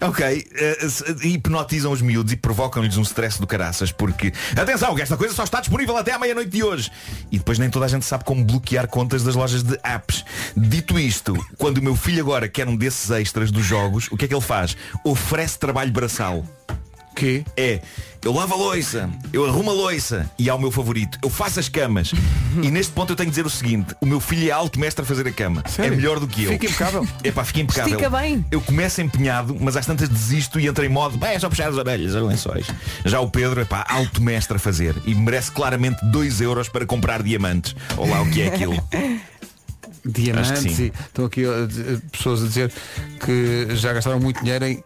Ok, se- hipnotizam os miúdos e provocam-lhes um stress do caraças porque atenção, que esta coisa só está disponível até à meia-noite de hoje e depois nem toda a gente sabe como bloquear contas das lojas de apps. Dito isto, quando o meu filho agora quer um desses extras dos jogos, o que é que ele faz? Oferece trabalho braçal. Que? É, eu lavo a loiça, eu arrumo a loiça e há o meu favorito, eu faço as camas. e neste ponto eu tenho que dizer o seguinte, o meu filho é alto mestre a fazer a cama. Sério? É melhor do que eu. Fica impecável. É pá, fica impecável. Estica bem. Eu começo empenhado, mas às tantas desisto e entro em modo, bem, é só puxar as orelhas, as lençóis. Já o Pedro, é pá, alto mestre a fazer e merece claramente 2 euros para comprar diamantes. Ou lá o que é aquilo. Diamantes e estão aqui uh, d- pessoas a dizer que já gastaram muito dinheiro em.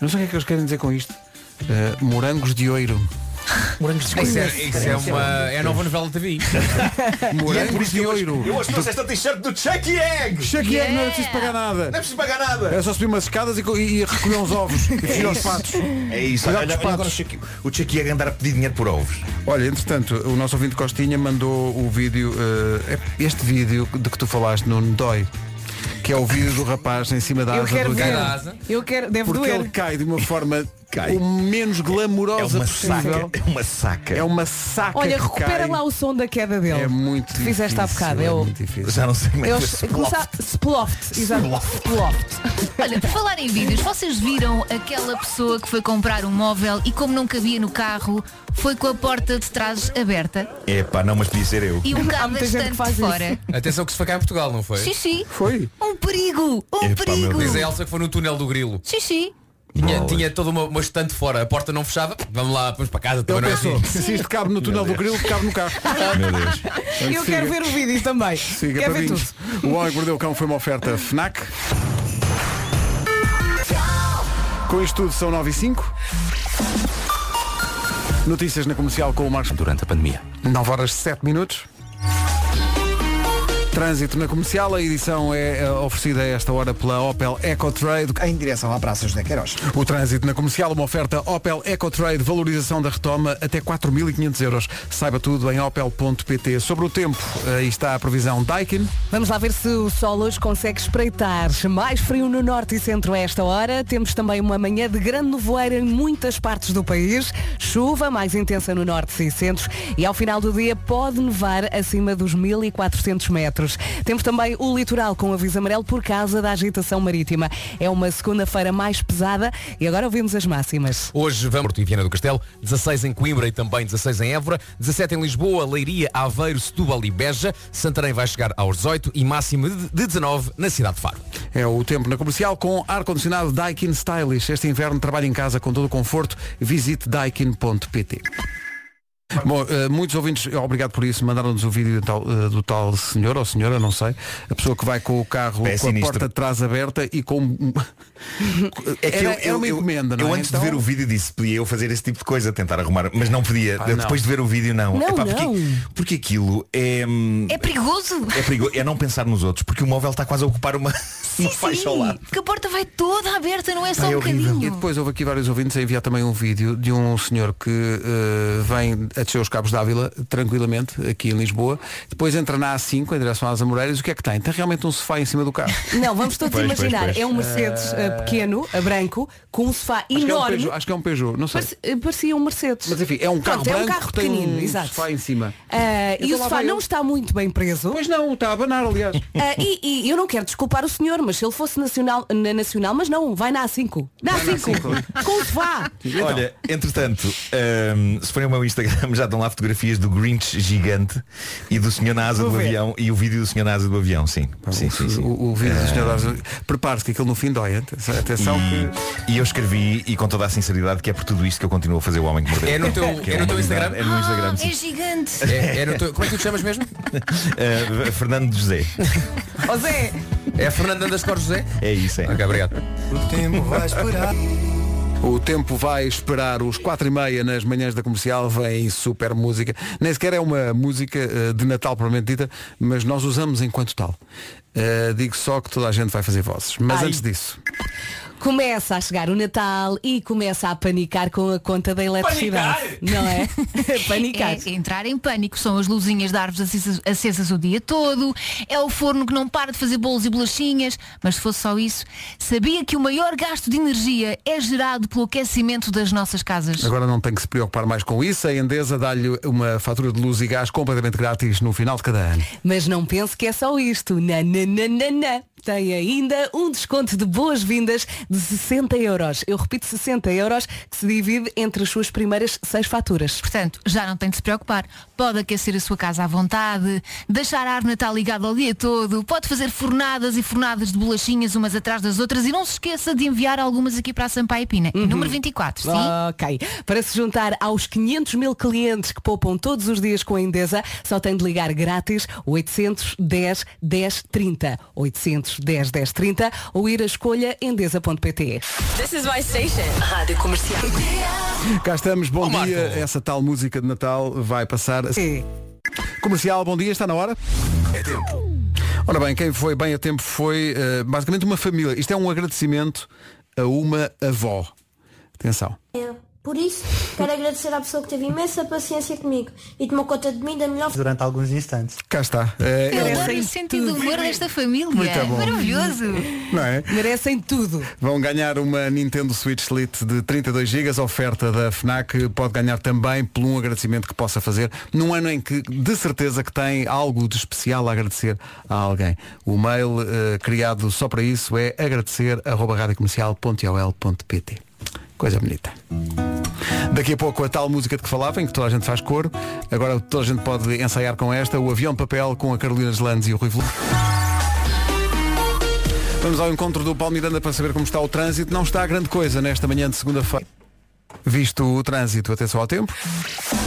Não sei o que é que eles querem dizer com isto. Uh, morangos de ouro. Morangos de Isso é, isso é uma. É a nova novela da TV. Morangos de ouro. Eu hoje trouxe esta t-shirt do Chucky Egg! Chucky Egg não é preciso pagar Não é nada. preciso pagar nada! É só subir umas escadas e, co- e recolher uns ovos e fugir aos patos. É isso, Cuidado olha, com os olha agora o patos. Chucky, o Chucky Egg andar a pedir dinheiro por ovos. Olha, entretanto, o nosso ouvinte Costinha mandou o vídeo, eh, este vídeo de que tu falaste no Dói, que é o vídeo do rapaz em cima da Eu asa quero do ver. asa. Eu quero. Deve Porque doer. ele cai de uma forma Cai. o menos É glamourosa uma possível. saca. É uma saca. É uma saca Olha, que recupera cai. lá o som da queda dele. É muito que fizeste há difícil, bocado. é É o. muito difícil. Já não sei como é Eu, que começar Sploft. Exato. Sploft. Olha, por falar em vídeos, vocês viram aquela pessoa que foi comprar um móvel e como não cabia no carro, foi com a porta de trás aberta É pá, não, mas podia ser eu. e um gente bastante faz isso. fora. Atenção que se foi cá em Portugal, não foi? Xixi, Foi? um perigo, um Epá, perigo. Diz a Elsa que foi no túnel do grilo. Xixi. Tinha, tinha toda uma, uma estante fora, a porta não fechava. Vamos lá, vamos para casa. Também Ele não é pensou, assim. se isto cabe no túnel do grilo, cabe no carro. Meu Deus. Eu quero ver o vídeo também. Siga Quero para ver tudo. 20. O Homem que Mordeu o Cão foi uma oferta FNAC. Com isto tudo são 9 e 5. Notícias na comercial com o Marcos. Durante a pandemia. 9 horas 7 minutos. Trânsito na comercial, a edição é eh, oferecida a esta hora pela Opel EcoTrade. Em direção à Praça José Queiroz. O trânsito na comercial, uma oferta Opel EcoTrade, valorização da retoma até 4.500 euros. Saiba tudo em opel.pt. Sobre o tempo, aí está a previsão Daikin. Vamos lá ver se o sol hoje consegue espreitar. Mais frio no norte e centro a esta hora. Temos também uma manhã de grande nevoeiro em muitas partes do país. Chuva mais intensa no norte e centro. E ao final do dia pode nevar acima dos 1400 metros. Temos também o litoral com aviso amarelo por causa da agitação marítima. É uma segunda-feira mais pesada e agora ouvimos as máximas. Hoje vamos em Viana do Castelo, 16 em Coimbra e também 16 em Évora, 17 em Lisboa, Leiria, Aveiro, Setúbal e Beja, Santarém vai chegar aos 18 e máximo de de 19 na cidade de Faro. É o tempo na comercial com ar-condicionado Daikin Stylish. Este inverno trabalhe em casa com todo o conforto. Visite daikin.pt. Bom, eh, muitos ouvintes, obrigado por isso, mandaram-nos o vídeo do tal, eh, do tal senhor ou senhora, não sei, a pessoa que vai com o carro É com a sinistro. porta de trás aberta e com. É que era, eu, era eu, uma eu- encomenda, não eu é? antes Então- de ver o vídeo disse podia eu fazer esse tipo de coisa, tentar arrumar, mas não podia. Ah, não. Depois de ver o vídeo não. Não, Epá, não. Porque, porque aquilo é, É perigoso. é perigoso, é não pensar nos outros, porque o móvel está quase a ocupar uma, uma faixa ao lado. Porque a porta vai toda aberta, não é só Ai, é um horrível. bocadinho. E depois houve aqui vários ouvintes a enviar também um vídeo de um senhor que eh, vem a descer os cabos d'Ávila tranquilamente, aqui em Lisboa, depois entra na A5 em direção às Amoreiras, o que é que tem? Tem realmente um sofá em cima do carro. Não, vamos todos Pois, pois, imaginar. pois. É um Mercedes eh, pequeno, a branco, com um sofá Acho que, é um enorme. Peugeot, acho que é um Peugeot, não sei. Parece- eh, Parecia um Mercedes. Mas enfim, é um carro Pronto, é um branco carro que tem pequenino, um exato. sofá em cima. E Então o lá sofá não ele. está muito bem preso. Pois não, está a abanar, aliás. Ah, e, e eu não quero desculpar o senhor, mas se ele fosse nacional, na nacional, mas não, vai na A5. Na Vai na A5. A5. Com o sofá. Olha, entretanto, hum, se forem ao meu Instagram já estão lá fotografias do Grinch gigante e do senhor na asa Vou do ver. avião e o vídeo do senhor na asa do avião, sim. sim, sim, sim. O, o vídeo do senhor Asa- Prepare-se que aquilo no fim dói. Atenção, atenção que. E eu escrevi, e com toda a sinceridade, que é por tudo isto que eu continuo a fazer o homem que mordeu. É no teu- Que é no teu Instagram? É no Instagram, É sim. gigante. É, é no teu- como é que tu te chamas mesmo? Uh, Fernando José. Zé. É Fernando Underscore José? É isso, é. Ok, obrigado. O tempo vai esperar os 4 e meia nas manhãs da comercial, vem super música. Nem sequer é uma música eh, de Natal propriamente dita, mas nós usamos enquanto tal. Eh, digo só que toda a gente vai fazer vozes. Mas Ai. antes disso, Começa a chegar o Natal e começa a panicar com a conta da eletricidade. Não é? panicar. É entrar em pânico. São as luzinhas de árvores acesas, acesas o dia todo. É o forno que não para de fazer bolos e bolachinhas. Mas se fosse só isso, sabia que o maior gasto de energia é gerado pelo aquecimento das nossas casas. agora não tem que se preocupar mais com isso. A Endesa dá-lhe uma fatura de luz e gás completamente grátis no final de cada ano. Mas não pense que é só isto. Nananana. Tem ainda um desconto de boas-vindas de 60 euros. Eu repito, 60 euros que se divide entre as suas primeiras seis faturas. Portanto, já não tem de se preocupar. Pode aquecer a sua casa à vontade, deixar a árvore Natal ligada ao dia todo, pode fazer fornadas e fornadas de bolachinhas umas atrás das outras e não se esqueça de enviar algumas aqui para a Sampaio Pina. Número 24, sim? Ok. Para se juntar aos 500 mil clientes que poupam todos os dias com a Endesa, só tem de ligar grátis 810 10 30. 810 10 30 ou ir à escolha endesa.pt. This is my station. Rádio Comercial. Cá estamos, bom Ó, dia. Marco. Essa tal música de Natal vai passar. Comercial, bom dia, está na hora? É tempo. Ora bem, quem foi bem a tempo foi eh, basicamente uma família. Isto é um agradecimento a uma avó. Atenção. É, Por isso, quero agradecer à pessoa que teve imensa paciência comigo e tomou conta de mim da melhor Durante alguns instantes. Cá está. Eh, Eu é- adoro o sentido do humor desta família. Muito bom. Maravilhoso. não é? Merecem tudo. Vão ganhar uma Nintendo Switch Lite de 32 GB, oferta da FNAC. Pode ganhar também por um agradecimento que possa fazer num ano em que de certeza que tem algo de especial a agradecer a alguém. O mail eh, criado só para isso é agradecer@radiocomercial.ol.pt. Coisa bonita. Daqui a pouco a tal música de que falava, em que toda a gente faz coro. Agora toda a gente pode ensaiar com esta, o avião de papel com a Carolina Deslandes e o Rui Veloso. Vamos ao encontro do Paulo Miranda para saber como está o trânsito. Não está grande coisa nesta manhã de segunda-feira. Visto o trânsito, atenção ao tempo.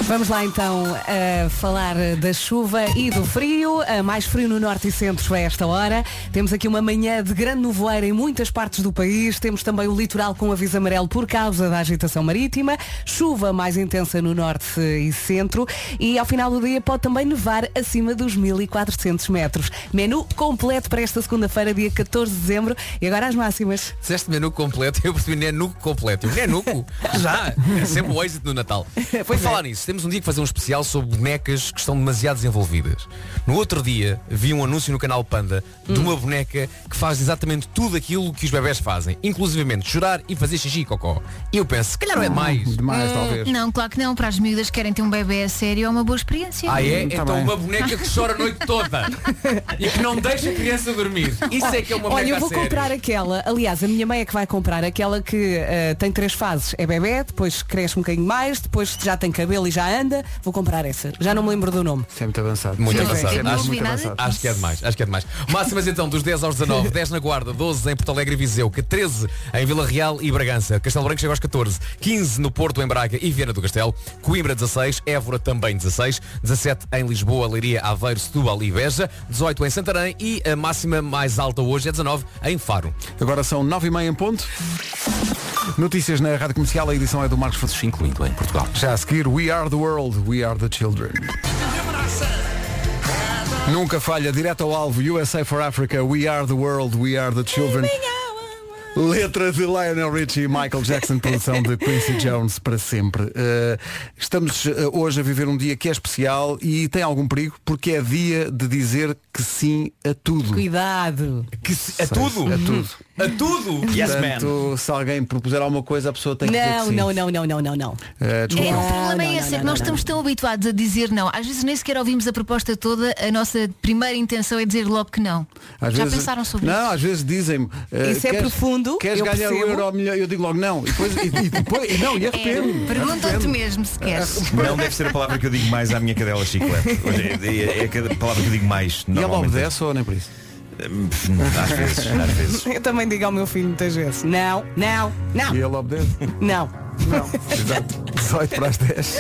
Vamos lá então a falar da chuva e do frio. A mais frio no norte e centro a esta hora. Temos aqui uma manhã de grande nevoeiro em muitas partes do país. Temos também o litoral com aviso amarelo por causa da agitação marítima. Chuva mais intensa no norte e centro. E ao final do dia pode também nevar acima dos 1400 metros. Menu completo para esta segunda-feira, dia 14 de dezembro. E agora as máximas. Disseste menu completo, eu percebi nenuco completo. Nenuco? Já! É sempre o êxito no Natal. Por falar nisso, temos um dia que fazer um especial sobre bonecas que estão demasiado desenvolvidas. No outro dia, vi um anúncio no canal Panda de uma boneca que faz exatamente tudo aquilo que os bebés fazem, inclusivamente chorar e fazer xixi e cocó. E eu penso, se calhar não é demais. Demais, Hum, talvez. Não, claro que não. Para as miúdas que querem ter um bebê a sério é uma boa experiência. Ah é? Tá então bem. uma boneca que chora a noite toda e que não deixa a criança dormir. Isso é que é uma boneca Olha, eu a vou sério. comprar aquela, aliás, a minha mãe é que vai comprar aquela que eh, tem três fases. É bebê, depois cresce um bocadinho mais, depois já tem cabelo e já anda. Vou comprar essa. Já não me lembro do nome. Isso é muito avançado. Muito Sim, avançado. Eu não Acho, muito avançado. acho que é demais, acho que é demais. Máximas então dos 10 aos 19, 10 na Guarda, 12 em Porto Alegre e Viseu, que 13 em Vila Real e Bragança, Castelo Branco chega aos 14, 15 no Porto, em Braga e Viana do Castelo, Coimbra 16, Évora também 16, 17 em Lisboa, Leiria, Aveiro, Setúbal e Beja, 18 em Santarém e a máxima mais alta hoje é 19 em Faro. Agora são 9 e meia em ponto. Notícias na Rádio Comercial, a edição é do Marcos Fonseca. Incluindo em Portugal. Já a seguir, We Are the World, We Are the Children. Nunca falha, direto ao alvo, USA for Africa, We Are the World, We Are the Children. Letra de Lionel Richie e Michael Jackson, produção de Quincy Jones para sempre. Uh, estamos uh, hoje a viver um dia que é especial e tem algum perigo porque é dia de dizer que sim a tudo. Cuidado. Que se- a tudo? A tudo. A tudo? Portanto, se alguém propuser alguma coisa, a pessoa tem que dizer que Não, sim. não, não, não, não, não, não. Uh, É, desculpa. o problema não, é não, esse, é não, que nós não, estamos tão habituados a dizer não. Às vezes nem sequer ouvimos a proposta toda, a nossa primeira intenção é dizer logo que não. Às Já vezes- pensaram sobre não, isso? às vezes dizem-me uh, Isso é queres- profundo, Queres eu ganhar percebo. o euro ao milhão? Eu digo logo não. E depois, e, e depois e não, e arrependo. É, Perguntam-te mesmo se queres. Não deve ser a palavra que eu digo mais à minha cadela chiclete. Hoje é, é, é a palavra que eu digo mais. E ela normalmente. obedece ou nem por isso? Às vezes, às vezes. Eu também digo ao meu filho muitas vezes. Não, não, não, E ele obedece? não. Não. Exato. 18 para as 10.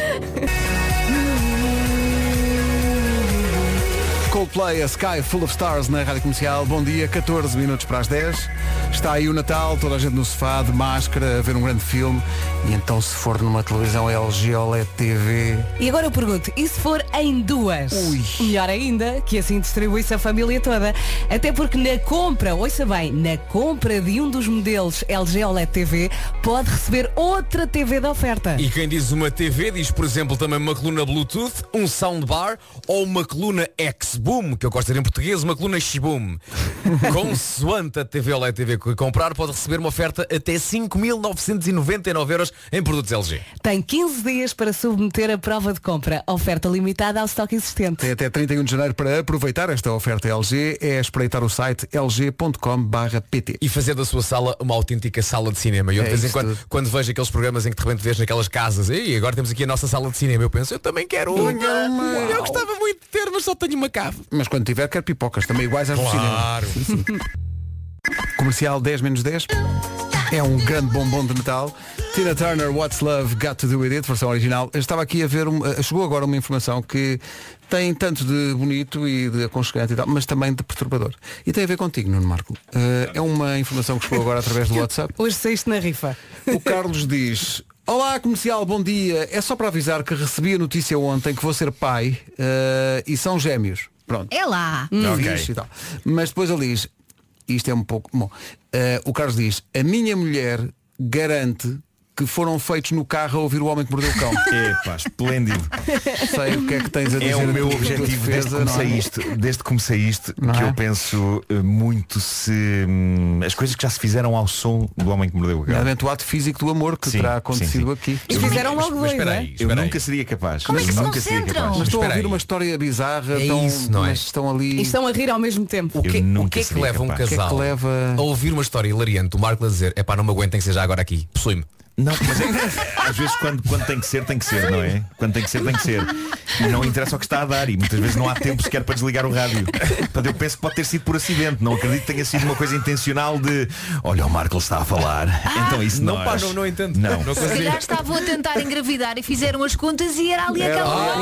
Coldplay, a Sky Full of Stars na Rádio Comercial. Bom dia, 14 minutos para as 10. Está aí o Natal, toda a gente no sofá, de máscara, a ver um grande filme. E então se for numa televisão LG OLED TV... E agora eu pergunto, e se for em duas? Melhor ainda, que assim distribui-se a família toda. Até porque na compra, ouça bem, na compra de um dos modelos LG OLED TV, pode receber outra TV da oferta. E quem diz uma TV diz, por exemplo, também uma coluna Bluetooth, um soundbar ou uma coluna X-Boom, que eu gosto de dizer em português, uma coluna X-Boom. Consoante a TV OLED TV que comprar, pode receber uma oferta até 5.999 euros em produtos LG. Tem 15 dias para submeter a prova de compra. Oferta limitada ao estoque existente. Tem até 31 de janeiro para aproveitar esta oferta LG. É espreitar o site lg.com/pt. E fazer da sua sala uma autêntica sala de cinema. E eu É de vez em quando, tudo. quando vejo aqueles programas em que de repente vês naquelas casas, e agora temos aqui a nossa sala de cinema, eu penso, eu também quero uma. Eu gostava muito de ter, mas só tenho uma cave. Mas quando tiver, quero pipocas, também iguais às do cinema. Claro. Comercial 10 menos 10. É um grande bombom de Natal. Tina Turner, What's Love Got to Do With It, versão original. Eu estava aqui a ver, um- eh, chegou agora uma informação que tem tanto de bonito e de aconchegante e tal, mas também de perturbador. E tem a ver contigo, Nuno Marco. Eh, é uma informação que chegou agora através do WhatsApp. Hoje saíste na rifa. O Carlos diz Olá comercial, bom dia. É só para avisar que recebi a notícia ontem que vou ser pai eh, e são gêmeos. Pronto. É lá. Hum, fixe e tal. Mas depois ele diz, isto é um pouco. Bom, eh, o Carlos diz, a minha mulher garante que foram feitos no carro a ouvir o homem que mordeu o cão. Epá, esplêndido. Sei o que é que tens a dizer. É o meu objetivo desde que defesa, comecei é? isto, desde que comecei isto, Não que é? eu penso eh, muito se hum, as coisas que já se fizeram ao som do homem que mordeu o gato. Nomeadamente o ato físico do amor que Sim, terá sim, acontecido sim. aqui. E fizeram logo Mas dois, espera é? aí, Eu espera aí. nunca seria capaz. Como é que se nunca seria concentram? capaz. Mas estão a espera ouvir aí. uma história bizarra, É estão, isso, não é? mas estão ali. E estão a rir ao mesmo tempo. O que, Eu o que é que leva um capaz. Que é que casal leva- a ouvir uma história hilariante? O Marco a dizer, é pá, não me aguentem que seja agora aqui, possui-me. Não, mas é, às vezes quando, quando tem que ser, tem que ser, não é? Quando tem que ser, tem que ser. E não interessa o que está a dar e muitas vezes não há tempo sequer para desligar o rádio. Portanto, eu penso que pode ter sido por acidente. Não acredito que tenha sido uma coisa intencional de olha, o Marco está a falar. então isso não, nós... pá, não, não entendo. Não. não Se calhar estavam a tentar engravidar e fizeram as contas e era ali aquela hora.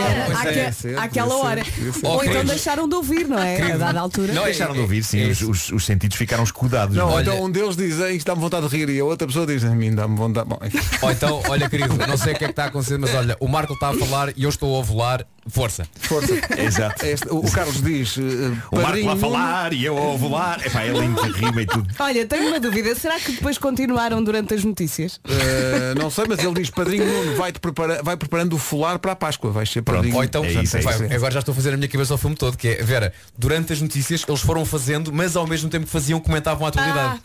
é. Àque- àquela hora. Ou então deixaram de ouvir, não é? A dada altura. Não, é- Deixaram de ouvir, sim, os, os- os sentidos ficaram escudados. Não, não é? então um deles diz, "Ei, isto dá-me vontade de rir e a outra pessoa diz, a mim dá-me vontade. Bom. Ou então, olha querido, não sei o que é que está a acontecer, mas olha, o Marco está a falar e eu estou a ovular, força. Força. Exato. Este- o, o Carlos diz, eh, O Marco a falar e eu a ovular. Epá, é lindo, rima e tudo. Olha, tenho uma dúvida. Será que depois continuaram durante as notícias? Eh, não sei, mas ele diz Padrinho Nuno vai, prepara vai preparando o folar para a Páscoa. Vai ser padrinho. Ou então, É isso, é vai, isso. agora já estou a fazer a minha cabeça ao filme todo, que é, Vera, durante as notícias eles foram fazendo, mas ao mesmo tempo que faziam, comentavam a atualidade.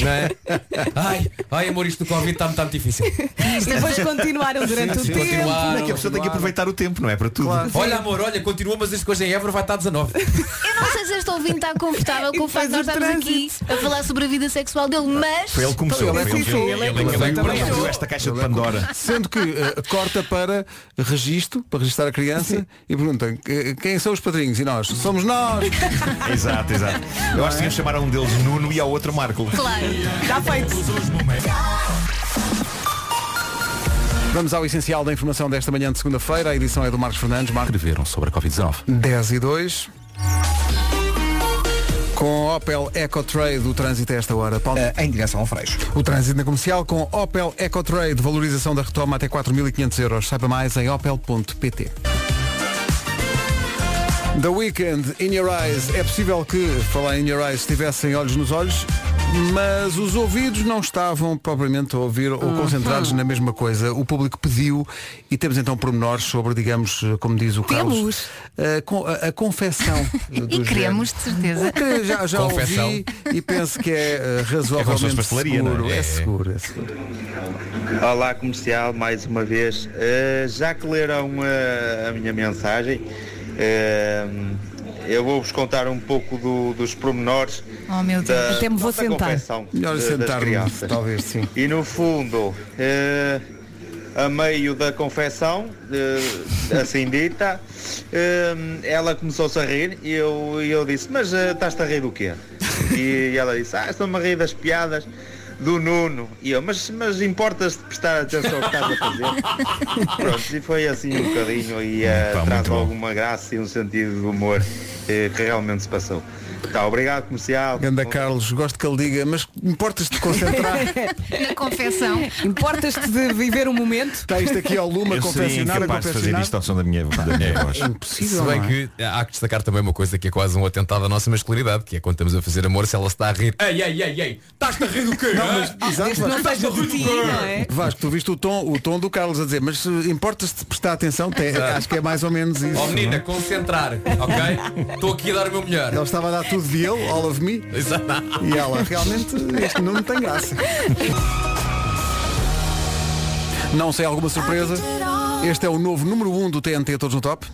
Não é? Ai, ai amor, isto do Covid está muito difícil. Depois continuaram durante o tempo. Continuaram. É que a pessoa tem que aproveitar o tempo, não é? Para tudo. Olha amor, olha, continua, mas este coisa em Évora vai estar 19. Eu não sei se este ouvinte está confortável com o facto de nós estarmos aqui a falar sobre a vida sexual dele, mas Foi ele que começou. Ele é que começou. ele, Ele ele, é ele, que ele começou. abriu esta caixa de Pandora. Sendo que eh, corta para registro, para registrar a criança e perguntam "Eh, quem são os padrinhos? E nós, somos nós! Exato, exato. Eu acho que iam chamar a um deles Nuno e ao outro Marco. claro. Já feito. Vamos ao essencial da informação desta manhã de segunda-feira. A edição é do Marcos Fernandes. Marcos Escreveram sobre a Covid-19. 10 e 2. Com Opel EcoTrade, o trânsito a esta hora. Paulo. Eh, em direção ao Freixo. O trânsito na comercial com Opel EcoTrade, valorização da retoma até 4.500 euros. Saiba mais em opel.pt. The Weekend, In Your Eyes. É possível que, falar in Your Eyes, estivessem olhos nos olhos, mas os ouvidos não estavam propriamente a ouvir ou concentrados na mesma coisa. O público pediu e temos então pormenores sobre, digamos, como diz o Carlos, Temos. a, con- a- a confecção. E dos queremos, de certeza. que já, já Confecção. ouvi e penso que é eh, É como se fosse razoavelmente pastelaria, não é? seguro. É, É. seguro, é seguro. Olá comercial, mais uma vez. Eh, já que leram eh, a minha mensagem, eh, eu vou-vos contar um pouco do- dos pormenores Oh meu Deus. da, Até me vou sentar. confecção Melhor de- sentar-me, talvez, sim. E no fundo, eh, a meio da confecção, eh, assim dita, eh, ela começou-se a rir e eu, e eu disse, mas estás-te a rir do quê? E ela disse, ah, estou-me a rir das piadas do Nuno. E eu, mas, mas importas-te prestar atenção ao que estás a fazer? Pronto, e foi assim um bocadinho e Pá, traz alguma graça e um sentido de humor eh, que realmente se passou. Tá, obrigado comercial. Ganda Carlos, gosto que ele diga, mas importas de concentrar? Na confecção. Importas-te de viver o momento? Está isto aqui ao lume a Eu seria confeccionar, a incapaz de fazer confeccionar. isto ao som da minha, da minha voz. Se Impossível, bem não é? que há que destacar também uma coisa que é quase um atentado à nossa masculinidade, que é quando estamos a fazer amor, se ela se está a rir. Ei, ei, ei, ei, estás-te a rir do quê? hã? Exato, Não Vasco. seja de ti, não é? Vasco, tu viste o tom, o tom do Carlos a dizer, mas importas-te de prestar atenção? Te- acho que é mais ou menos isso. Oh menina, não é? concentrar, ok? Estou aqui a dar o meu melhor. Ele estava a dar tudo de ele, all of me, Exato. e ela, realmente, este nome tem graça. Não sei alguma surpresa. Este é o novo número 1 um do TNT Todos no Top.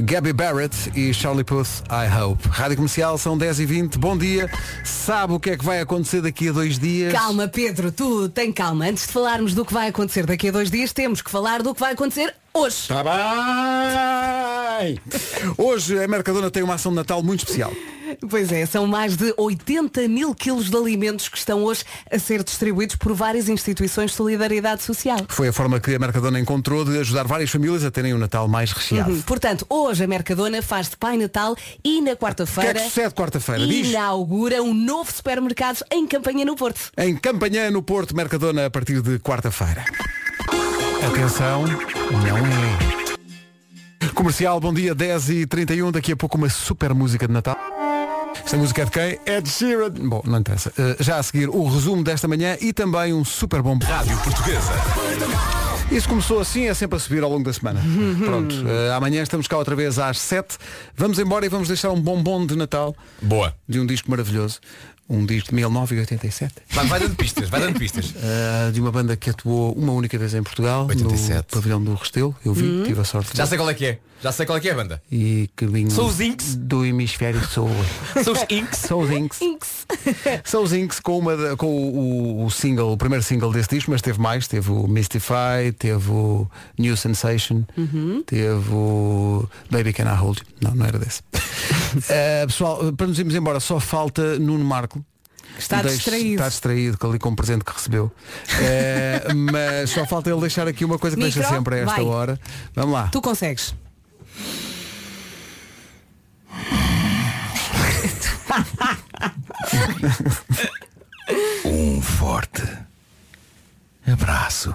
Gabby Barrett e Charlie Puth, I Hope. Rádio Comercial, são 10h20. Bom dia. Sabe o que é que vai acontecer daqui a dois dias? Calma, Pedro, tu tem calma. Antes de falarmos do que vai acontecer daqui a dois dias, temos que falar do que vai acontecer hoje. Tá bem! Hoje a Mercadona tem uma ação de Natal muito especial. Pois é, são mais de 80 mil quilos de alimentos que estão hoje a ser distribuídos por várias instituições de solidariedade social. Foi a forma que a Mercadona encontrou de ajudar várias famílias a terem um Natal mais recheado. Uhum. Portanto, hoje a Mercadona faz de Pai Natal e na O que é quarta-feira que sucede quarta-feira? Inaugura um novo supermercado em campanha no Porto. Em Campanhã, no Porto, Mercadona, a partir de quarta-feira. Atenção, não é. Comercial, bom dia, 10h31, daqui a pouco uma super música de Natal. Esta música é de quem? Ed Sheeran. Bom, não interessa. Uh, já a seguir o resumo desta manhã e também um super bom... Rádio Portuguesa. Isso começou assim, é sempre a subir ao longo da semana. Pronto, uh, amanhã estamos cá outra vez às 7. Vamos embora e vamos deixar um bombom de Natal Boa. de um disco maravilhoso. Um disco de 1987. Vai, vai dando pistas, vai dando pistas. Uh, de uma banda que atuou uma única vez em Portugal, 87. no pavilhão do Restelo. Eu vi, Hum. tive a sorte. de Já sei qual é que é. Já sei qual é que é a banda. E que vinham São os Inks? do hemisfério sul. São os Inks? São os Inks. São os Inks com, uma, com o, o single, o primeiro single desse disco, mas teve mais. Teve o Mystify, teve o New Sensation, Uhum. teve o Baby Can I Hold You. Não, não era desse. Uh, pessoal, para nos irmos embora, só falta Nuno Marco. Está Deixe- distraído. Está distraído com ali com o presente que recebeu. Uh, mas só falta ele deixar aqui uma coisa que deixa Micro, sempre a esta vai. hora. Vamos lá. Tu consegues. Um forte abraço.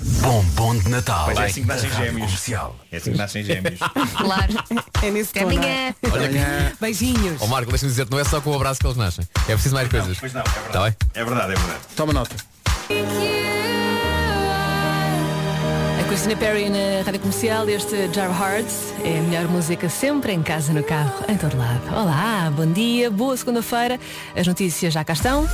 Bombom de Natal. Pois é assim que nascem gêmeos. Comercial. É assim que nascem gêmeos. Claro. É nesse Até tom, não amanhã. é? Olha aqui. Beijinhos. Ó Marco, deixa-me dizer, não é só com o abraço que eles nascem. É preciso mais coisas. Pois não, é verdade. Tá bem? É verdade, é verdade. Toma nota. A Christina Perry na Rádio Comercial, este Jar Hearts é a melhor música sempre em casa, no carro, em todo lado. Olá, bom dia, boa segunda-feira. As notícias já cá estão.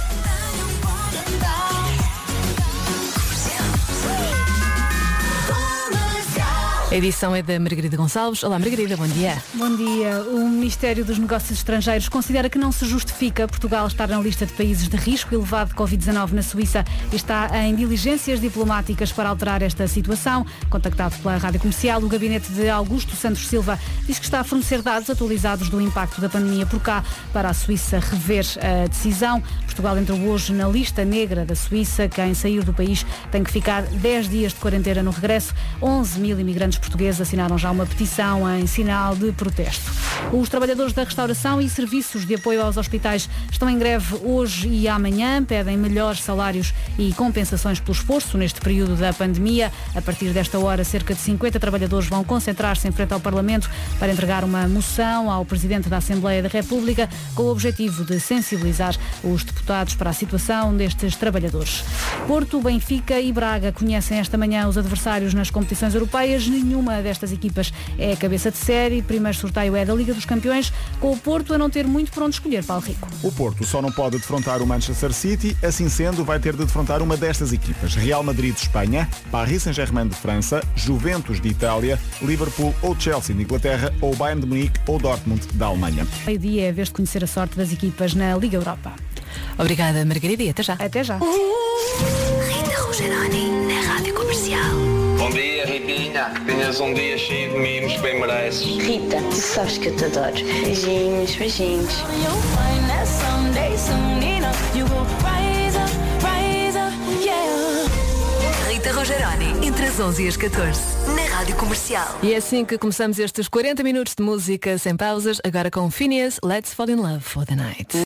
A edição é da Margarida Gonçalves. Olá, Margarida, bom dia. Bom dia. O Ministério dos Negócios Estrangeiros considera que não se justifica Portugal estar na lista de países de risco elevado de Covid-19 na Suíça e está em diligências diplomáticas para alterar esta situação. Contactado pela Rádio Comercial, o gabinete de Augusto Santos Silva diz que está a fornecer dados atualizados do impacto da pandemia por cá para a Suíça rever a decisão. Portugal entrou hoje na lista negra da Suíça. Quem sair do país tem que ficar 10 dias de quarentena no regresso. 11 mil imigrantes portugueses assinaram já uma petição em sinal de protesto. Os trabalhadores da restauração e serviços de apoio aos hospitais estão em greve hoje e amanhã. Pedem melhores salários e compensações pelo esforço neste período da pandemia. A partir desta hora, cerca de 50 trabalhadores vão concentrar-se em frente ao Parlamento para entregar uma moção ao Presidente da Assembleia da República com o objetivo de sensibilizar os deputados para a situação destes trabalhadores. Porto, Benfica e Braga conhecem esta manhã os adversários nas competições europeias. Nenhuma destas equipas é a cabeça de série. Primeiro sorteio é da Liga dos Campeões, com o Porto a não ter muito por onde escolher, Paulo Rico. O Porto só não pode defrontar o Manchester City, assim sendo, vai ter de defrontar uma destas equipas. Real Madrid de Espanha, Paris Saint-Germain de França, Juventus de Itália, Liverpool ou Chelsea de Inglaterra, ou Bayern de Munique ou Dortmund da Alemanha. Meio-dia é a vez de conhecer a sorte das equipas na Liga Europa. Obrigada, Margarida, e até já. Até já. Rita Rogeroni na Rádio Comercial. Bom dia, Ritinha. Tenhas um dia cheio de mimos que bem mereces. Rita, tu sabes que eu te adoro. Beijinhos, beijinhos. Rita Rogeroni, entre as 11 e as 14, na Rádio Comercial. E é assim que começamos estes 40 minutos de música sem pausas, agora com Phineas, Let's Fall in Love for the Night.